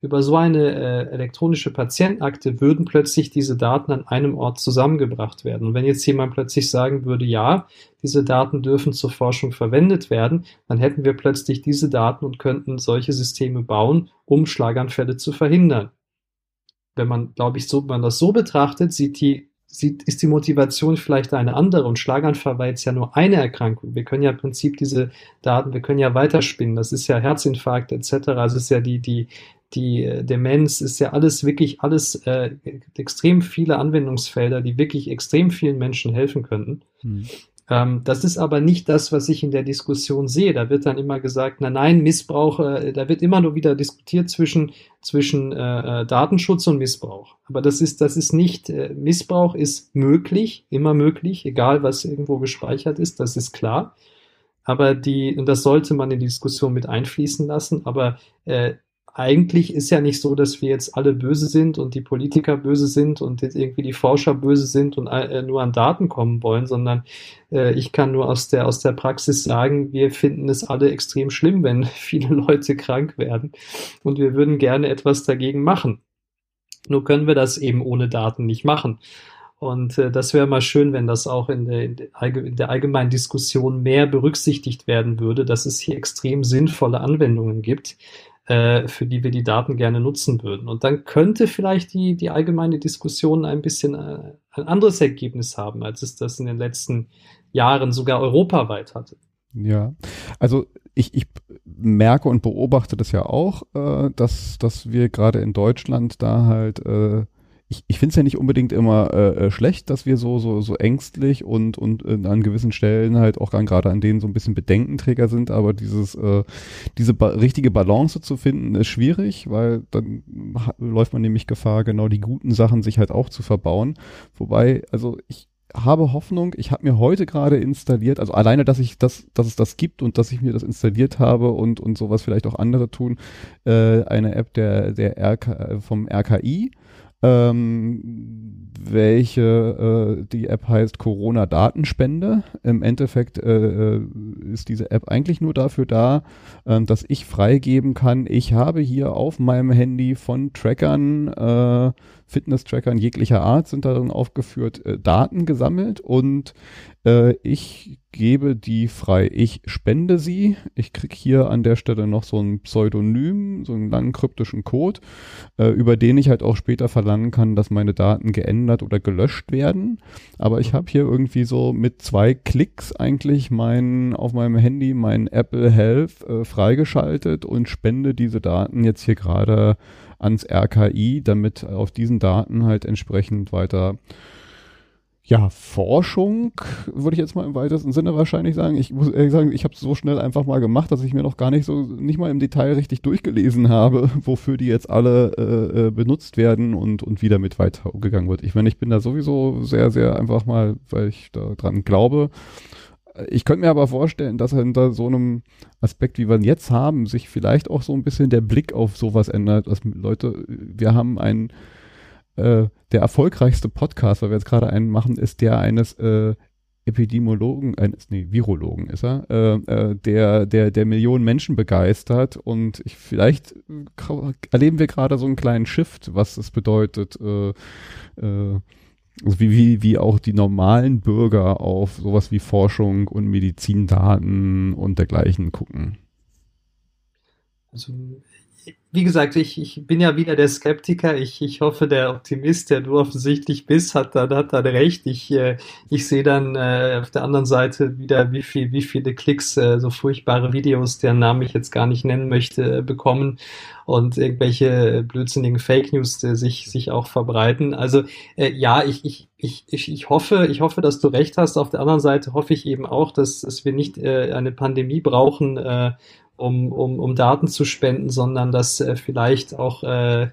Über so eine äh, elektronische Patientenakte würden plötzlich diese Daten an einem Ort zusammengebracht werden. Und wenn jetzt jemand plötzlich sagen würde, ja, diese Daten dürfen zur Forschung verwendet werden, dann hätten wir plötzlich diese Daten und könnten solche Systeme bauen, um Schlaganfälle zu verhindern. Wenn man, glaube ich, so, man das so betrachtet, sieht die sieht, ist die Motivation vielleicht eine andere. Und Schlaganfall war jetzt ja nur eine Erkrankung. Wir können ja im Prinzip diese Daten, wir können ja weiterspinnen. Das ist ja Herzinfarkt etc. Also ist ja die, die, die äh, Demenz, ist ja alles wirklich alles äh, extrem viele Anwendungsfelder, die wirklich extrem vielen Menschen helfen könnten. Hm. Ähm, das ist aber nicht das, was ich in der Diskussion sehe. Da wird dann immer gesagt, na nein, Missbrauch, äh, da wird immer nur wieder diskutiert zwischen, zwischen äh, äh, Datenschutz und Missbrauch. Aber das ist, das ist nicht, äh, Missbrauch ist möglich, immer möglich, egal was irgendwo gespeichert ist, das ist klar. Aber die, und das sollte man in die Diskussion mit einfließen lassen, aber äh, eigentlich ist ja nicht so, dass wir jetzt alle böse sind und die Politiker böse sind und jetzt irgendwie die Forscher böse sind und äh, nur an Daten kommen wollen, sondern äh, ich kann nur aus der, aus der Praxis sagen, wir finden es alle extrem schlimm, wenn viele Leute krank werden und wir würden gerne etwas dagegen machen. Nur können wir das eben ohne Daten nicht machen. Und äh, das wäre mal schön, wenn das auch in der, in der allgemeinen Diskussion mehr berücksichtigt werden würde, dass es hier extrem sinnvolle Anwendungen gibt, äh, für die wir die Daten gerne nutzen würden. Und dann könnte vielleicht die, die allgemeine Diskussion ein bisschen äh, ein anderes Ergebnis haben, als es das in den letzten Jahren sogar europaweit hatte. Ja, also ich, ich merke und beobachte das ja auch, äh, dass, dass wir gerade in Deutschland da halt äh, ich, ich finde es ja nicht unbedingt immer äh, äh, schlecht, dass wir so, so, so ängstlich und, und äh, an gewissen Stellen halt auch gerade an denen so ein bisschen Bedenkenträger sind, aber dieses, äh, diese ba richtige Balance zu finden, ist schwierig, weil dann läuft man nämlich Gefahr, genau die guten Sachen sich halt auch zu verbauen. Wobei, also ich, habe Hoffnung. Ich habe mir heute gerade installiert, also alleine, dass ich das, dass es das gibt und dass ich mir das installiert habe und und sowas vielleicht auch andere tun, äh, eine App der der RK, vom RKI ähm, welche äh, die App heißt Corona Datenspende. Im Endeffekt äh, äh, ist diese App eigentlich nur dafür da, äh, dass ich freigeben kann. Ich habe hier auf meinem Handy von Trackern äh, Fitness-Trackern jeglicher Art sind darin aufgeführt, äh, Daten gesammelt und äh, ich gebe die frei. Ich spende sie. Ich kriege hier an der Stelle noch so ein Pseudonym, so einen langen kryptischen Code, äh, über den ich halt auch später verlangen kann, dass meine Daten geändert oder gelöscht werden. Aber ich habe hier irgendwie so mit zwei Klicks eigentlich mein, auf meinem Handy mein Apple Health äh, freigeschaltet und spende diese Daten jetzt hier gerade ans RKI, damit auf diesen Daten halt entsprechend weiter ja, Forschung, würde ich jetzt mal im weitesten Sinne wahrscheinlich sagen. Ich muss ehrlich sagen, ich habe es so schnell einfach mal gemacht, dass ich mir noch gar nicht so, nicht mal im Detail richtig durchgelesen habe, wofür die jetzt alle äh, äh benutzt werden und, und wie damit weitergegangen wird. Ich meine, ich bin da sowieso sehr, sehr einfach mal, weil ich da dran glaube, ich könnte mir aber vorstellen, dass hinter so einem Aspekt, wie wir ihn jetzt haben, sich vielleicht auch so ein bisschen der Blick auf sowas ändert. Dass Leute, wir haben einen, äh, der erfolgreichste Podcast, weil wir jetzt gerade einen machen, ist der eines äh, Epidemiologen, eines, nee, Virologen ist er, äh, äh, der, der, der Millionen Menschen begeistert und ich, vielleicht erleben wir gerade so einen kleinen Shift, was es bedeutet, äh, äh, also wie, wie, wie auch die normalen Bürger auf sowas wie Forschung und Medizindaten und dergleichen gucken. Also wie gesagt, ich, ich bin ja wieder der Skeptiker. Ich, ich hoffe, der Optimist, der du offensichtlich bist, hat dann, hat dann recht. Ich, äh, ich sehe dann äh, auf der anderen Seite wieder, wie viel, wie viele Klicks äh, so furchtbare Videos, deren Namen ich jetzt gar nicht nennen möchte, bekommen und irgendwelche blödsinnigen Fake News sich, sich auch verbreiten. Also ja, ich, ich, ich, ich, hoffe, ich hoffe, dass du recht hast. Auf der anderen Seite hoffe ich eben auch, dass, dass wir nicht eine Pandemie brauchen, um, um, um Daten zu spenden, sondern dass äh, vielleicht auch, äh,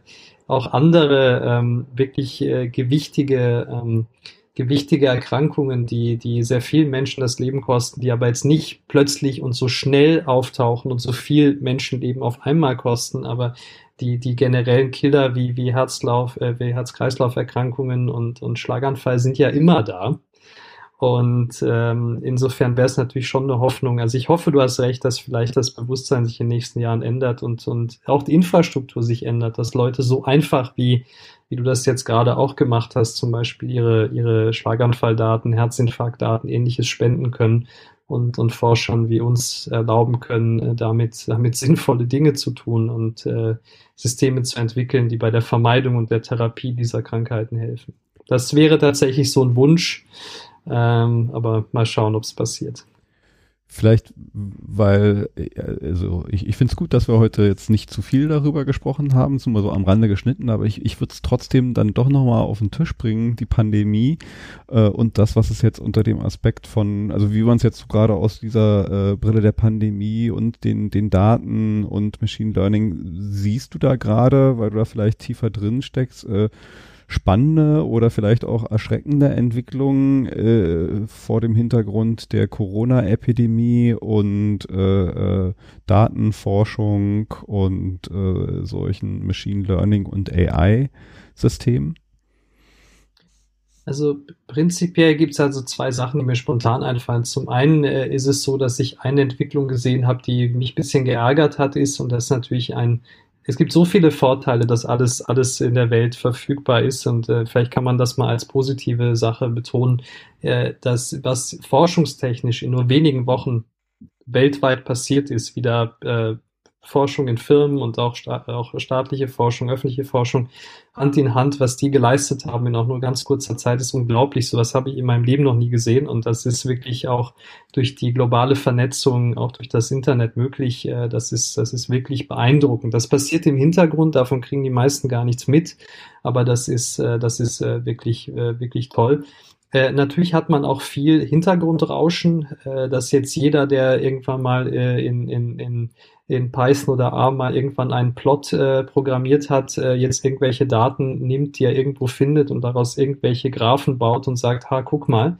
auch andere ähm, wirklich äh, gewichtige, ähm, gewichtige Erkrankungen, die, die sehr vielen Menschen das Leben kosten, die aber jetzt nicht plötzlich und so schnell auftauchen und so viel Menschenleben auf einmal kosten, aber die, die generellen Killer wie, wie Herzlauf, äh, wie Herz-Kreislauf-Erkrankungen und, und Schlaganfall sind ja immer da. Und ähm, insofern wäre es natürlich schon eine Hoffnung. Also ich hoffe, du hast recht, dass vielleicht das Bewusstsein sich in den nächsten Jahren ändert und, und auch die Infrastruktur sich ändert, dass Leute so einfach wie, wie du das jetzt gerade auch gemacht hast, zum Beispiel ihre, ihre Schlaganfalldaten, Herzinfarktdaten, ähnliches spenden können und, und Forschern wie uns erlauben können, äh, damit, damit sinnvolle Dinge zu tun und äh, Systeme zu entwickeln, die bei der Vermeidung und der Therapie dieser Krankheiten helfen. Das wäre tatsächlich so ein Wunsch, ähm, aber mal schauen, ob es passiert. Vielleicht, weil, also ich, ich finde es gut, dass wir heute jetzt nicht zu viel darüber gesprochen haben, wir so am Rande geschnitten, aber ich, ich würde es trotzdem dann doch nochmal auf den Tisch bringen, die Pandemie äh, und das, was es jetzt unter dem Aspekt von, also wie man es jetzt gerade aus dieser äh, Brille der Pandemie und den, den Daten und Machine Learning siehst du da gerade, weil du da vielleicht tiefer drin steckst, äh, spannende oder vielleicht auch erschreckende Entwicklungen äh, vor dem Hintergrund der Corona-Epidemie und äh, äh, Datenforschung und äh, solchen Machine Learning und AI-Systemen? Also prinzipiell gibt es also zwei Sachen, die mir spontan einfallen. Zum einen äh, ist es so, dass ich eine Entwicklung gesehen habe, die mich ein bisschen geärgert hat, ist, und das ist natürlich ein es gibt so viele Vorteile, dass alles, alles in der Welt verfügbar ist und äh, vielleicht kann man das mal als positive Sache betonen, äh, dass was forschungstechnisch in nur wenigen Wochen weltweit passiert ist, wieder äh, Forschung in Firmen und auch, sta auch staatliche Forschung, öffentliche Forschung Hand in Hand, was die geleistet haben in auch nur ganz kurzer Zeit, ist unglaublich. So was habe ich in meinem Leben noch nie gesehen und das ist wirklich auch durch die globale Vernetzung, auch durch das Internet möglich. Äh, das ist, das ist wirklich beeindruckend. Das passiert im Hintergrund, davon kriegen die meisten gar nichts mit, aber das ist, äh, das ist äh, wirklich, wirklich toll. Äh, natürlich hat man auch viel Hintergrundrauschen, äh, dass jetzt jeder, der irgendwann mal äh, in, in, in, in Python oder R mal irgendwann einen Plot äh, programmiert hat, äh, jetzt irgendwelche Daten nimmt, die er irgendwo findet und daraus irgendwelche Graphen baut und sagt, ha, guck mal.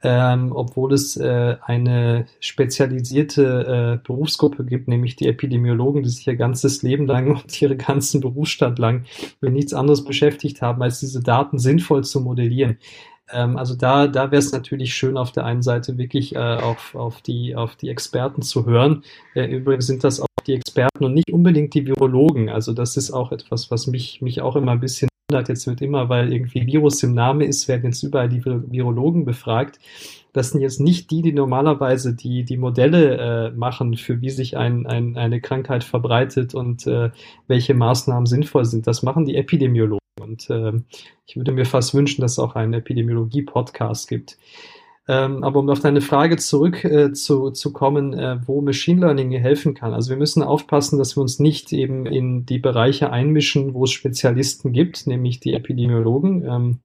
Ähm, obwohl es äh, eine spezialisierte äh, Berufsgruppe gibt, nämlich die Epidemiologen, die sich ihr ganzes Leben lang und ihre ganzen Berufsstand lang mit nichts anderes beschäftigt haben, als diese Daten sinnvoll zu modellieren. Ähm, also da, da wäre es natürlich schön, auf der einen Seite wirklich äh, auf, auf, die, auf die Experten zu hören. Äh, übrigens sind das auch die Experten und nicht unbedingt die Virologen. Also das ist auch etwas, was mich, mich auch immer ein bisschen wundert. Jetzt wird immer, weil irgendwie Virus im Namen ist, werden jetzt überall die Virologen befragt. Das sind jetzt nicht die, die normalerweise die, die Modelle äh, machen, für wie sich ein, ein, eine Krankheit verbreitet und äh, welche Maßnahmen sinnvoll sind. Das machen die Epidemiologen. Und äh, ich würde mir fast wünschen, dass es auch einen Epidemiologie-Podcast gibt. Ähm, aber um auf deine Frage zurück äh, zu, äh, wo Machine Learning helfen kann. Also wir müssen aufpassen, dass wir uns nicht eben in die Bereiche einmischen, wo es Spezialisten gibt, nämlich die Epidemiologen. Ähm,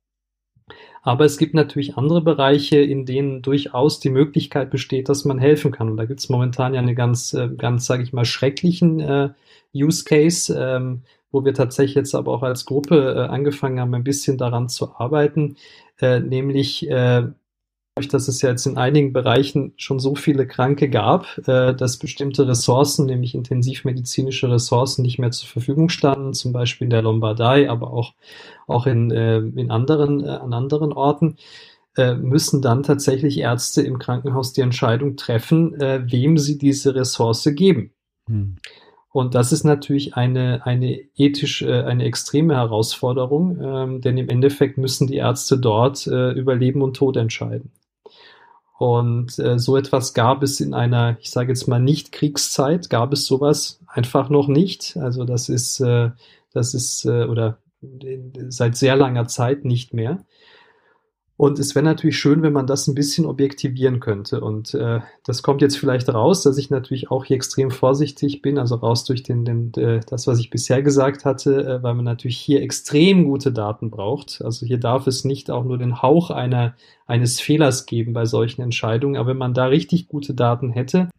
aber es gibt natürlich andere Bereiche, in denen durchaus die Möglichkeit besteht, dass man helfen kann. Und da gibt es momentan ja eine ganz, äh, ganz, sage ich mal, schrecklichen äh, Use Case, ähm, wo wir tatsächlich jetzt aber auch als Gruppe äh, angefangen haben, ein bisschen daran zu arbeiten, äh, nämlich äh, dass es ja jetzt in einigen Bereichen schon so viele Kranke gab, äh, dass bestimmte Ressourcen, nämlich intensivmedizinische Ressourcen, nicht mehr zur Verfügung standen, zum Beispiel in der Lombardei, aber auch, auch in, äh, in anderen, äh, an anderen Orten, müssen dann tatsächlich Ärzte im Krankenhaus die Entscheidung treffen, wem sie diese Ressource geben. Hm. Und das ist natürlich eine, eine ethisch, äh, eine extreme Herausforderung, ähm, denn im Endeffekt müssen die Ärzte dort äh, über Leben und Tod entscheiden. Und äh, so etwas gab es in einer, ich sage jetzt mal Nicht-Kriegszeit, gab es sowas einfach noch nicht. Also das ist, das ist, oder seit sehr langer Zeit nicht mehr. Und es wäre natürlich schön, wenn man das ein bisschen objektivieren könnte. Und äh, das kommt jetzt vielleicht raus, dass ich natürlich auch hier extrem vorsichtig bin, also raus durch den, den, äh, das, was ich bisher gesagt hatte, äh, weil man natürlich hier extrem gute Daten braucht. Also hier darf es nicht auch nur den Hauch einer, eines Fehlers geben bei solchen Entscheidungen. Aber wenn man da richtig gute Daten hätte,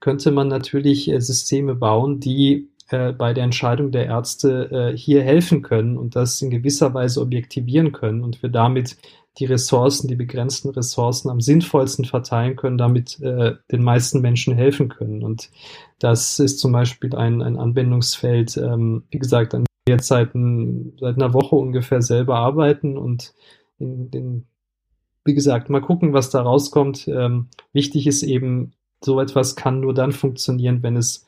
könnte man natürlich äh, Systeme bauen, die äh, bei der Entscheidung der Ärzte äh, hier helfen können und das in gewisser Weise objektivieren können und wir damit die Ressourcen, die begrenzten Ressourcen am sinnvollsten verteilen können, damit äh, den meisten Menschen helfen können. Und das ist zum Beispiel ein, ein Anwendungsfeld, ähm, wie gesagt, an wir jetzt seit, ein, seit einer Woche ungefähr selber arbeiten und in, in, wie gesagt, mal gucken, was da rauskommt. Ähm, wichtig ist eben, so etwas kann nur dann funktionieren, wenn es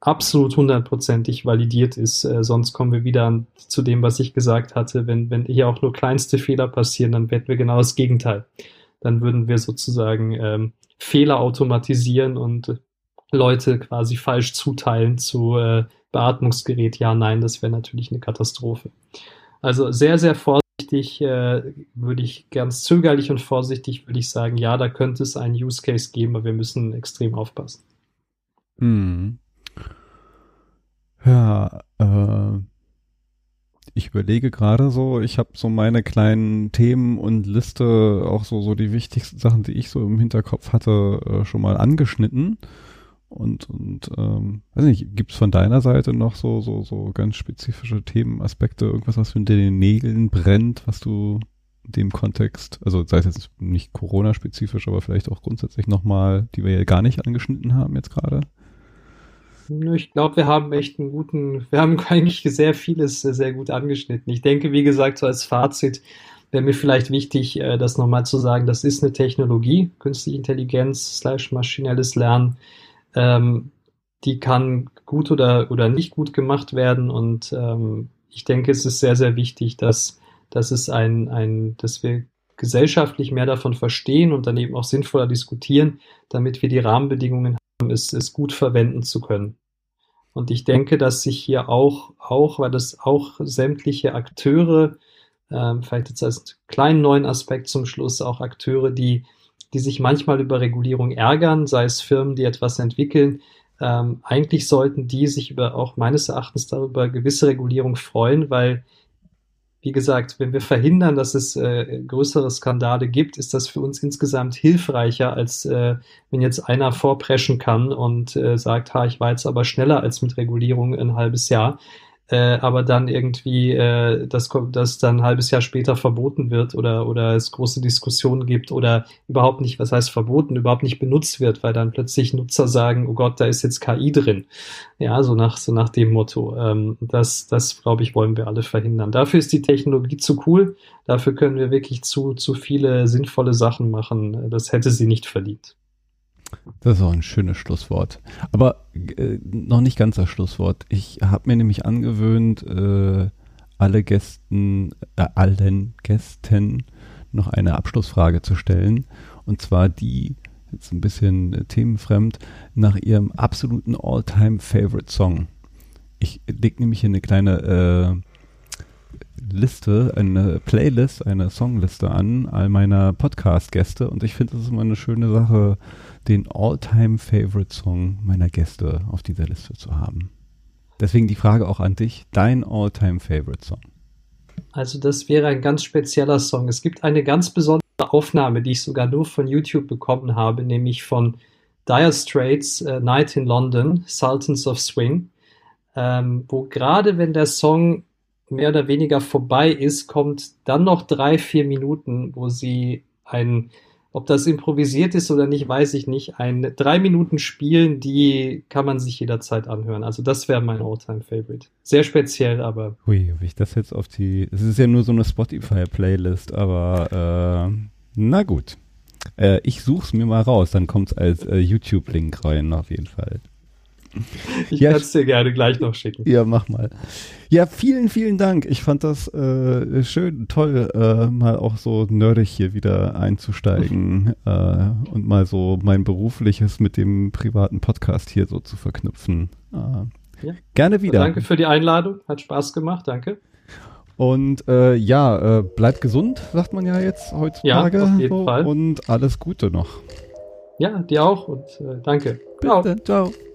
absolut hundertprozentig validiert ist. Äh, sonst kommen wir wieder zu dem, was ich gesagt hatte. Wenn, wenn hier auch nur kleinste Fehler passieren, dann werden wir genau das Gegenteil. Dann würden wir sozusagen ähm, Fehler automatisieren und Leute quasi falsch zuteilen zu äh, Beatmungsgerät. Ja, nein, das wäre natürlich eine Katastrophe. Also sehr, sehr vorsichtig äh, würde ich ganz zögerlich und vorsichtig würde ich sagen, ja, da könnte es einen Use Case geben, aber wir müssen extrem aufpassen. Hm. Ja, äh, ich überlege gerade so, ich habe so meine kleinen Themen und Liste, auch so, so die wichtigsten Sachen, die ich so im Hinterkopf hatte, äh, schon mal angeschnitten. Und, und ähm, weiß nicht, gibt's von deiner Seite noch so, so, so ganz spezifische Themenaspekte, irgendwas, was in den Nägeln brennt, was du in dem Kontext, also sei es jetzt nicht Corona-spezifisch, aber vielleicht auch grundsätzlich nochmal, die wir ja gar nicht angeschnitten haben jetzt gerade? Ich glaube, wir haben echt einen guten, wir haben eigentlich sehr vieles sehr gut angeschnitten. Ich denke, wie gesagt, so als Fazit wäre mir vielleicht wichtig, äh, das nochmal zu sagen, das ist eine Technologie, künstliche Intelligenz slash maschinelles Lernen. Ähm, die kann gut oder, oder nicht gut gemacht werden und ähm, ich denke, es ist sehr, sehr wichtig, dass, dass es ein, ein, dass wir gesellschaftlich mehr davon verstehen und dann eben auch sinnvoller diskutieren, damit wir die Rahmenbedingungen es, es gut verwenden zu können. Und ich denke, dass sich hier auch, auch, weil das auch sämtliche Akteure, äh, vielleicht jetzt als kleinen neuen Aspekt zum Schluss, auch Akteure, die, die sich manchmal über Regulierung ärgern, sei es Firmen, die etwas entwickeln, ähm, eigentlich sollten die sich über auch meines Erachtens darüber gewisse Regulierung freuen, weil wie gesagt, wenn wir verhindern, dass es äh, größere Skandale gibt, ist das für uns insgesamt hilfreicher, als äh, wenn jetzt einer vorpreschen kann und äh, sagt, ha, ich war jetzt aber schneller als mit Regulierung ein halbes Jahr äh, aber dann irgendwie äh, das, das dann ein halbes Jahr später verboten wird oder, oder es große Diskussionen gibt oder überhaupt nicht, was heißt verboten, überhaupt nicht benutzt wird, weil dann plötzlich Nutzer sagen, oh Gott, da ist jetzt KI drin. Ja, so nach, so nach dem Motto. Ähm, das, das glaube ich, wollen wir alle verhindern. Dafür ist die Technologie zu cool. Dafür können wir wirklich zu, zu viele sinnvolle Sachen machen. Das hätte sie nicht verdient. Das ist auch ein schönes Schlusswort. Aber äh, noch nicht ganz das Schlusswort. Ich habe mir nämlich angewöhnt, äh, alle Gästen, äh, allen Gästen noch eine Abschlussfrage zu stellen. Und zwar die, jetzt ein bisschen äh, themenfremd, nach ihrem absoluten All-Time-Favorite-Song. Ich lege nämlich hier eine kleine äh, Liste, eine Playlist, eine Songliste an all meiner Podcast-Gäste und ich finde, das ist immer eine schöne Sache, den All-Time-Favorite-Song meiner Gäste auf dieser Liste zu haben. Deswegen die Frage auch an dich, dein All-Time-Favorite-Song. Also das wäre ein ganz spezieller Song. Es gibt eine ganz besondere Aufnahme, die ich sogar nur von YouTube bekommen habe, nämlich von Dire Straits uh, Night in London, Sultans of Swing, ähm, wo gerade wenn der Song mehr oder weniger vorbei ist, kommt dann noch drei, vier Minuten, wo sie ein ob das improvisiert ist oder nicht, weiß ich nicht. Ein drei Minuten Spielen, die kann man sich jederzeit anhören. Also das wäre mein Alltime favorite Sehr speziell, aber. Hui, ob ich das jetzt auf die. Es ist ja nur so eine Spotify-Playlist, aber äh, na gut. Äh, ich such's mir mal raus, dann kommt's als äh, YouTube-Link rein, auf jeden Fall. Ich ja, kann es dir gerne gleich noch schicken. Ja, mach mal. Ja, vielen, vielen Dank. Ich fand das äh, schön, toll, äh, mal auch so nerdig hier wieder einzusteigen äh, und mal so mein berufliches mit dem privaten Podcast hier so zu verknüpfen. Äh, ja. Gerne wieder. Danke für die Einladung. Hat Spaß gemacht. Danke. Und äh, ja, äh, bleibt gesund, sagt man ja jetzt heutzutage. Ja, auf jeden so, Fall. Und alles Gute noch. Ja, dir auch und danke. Bitte, ciao. ciao.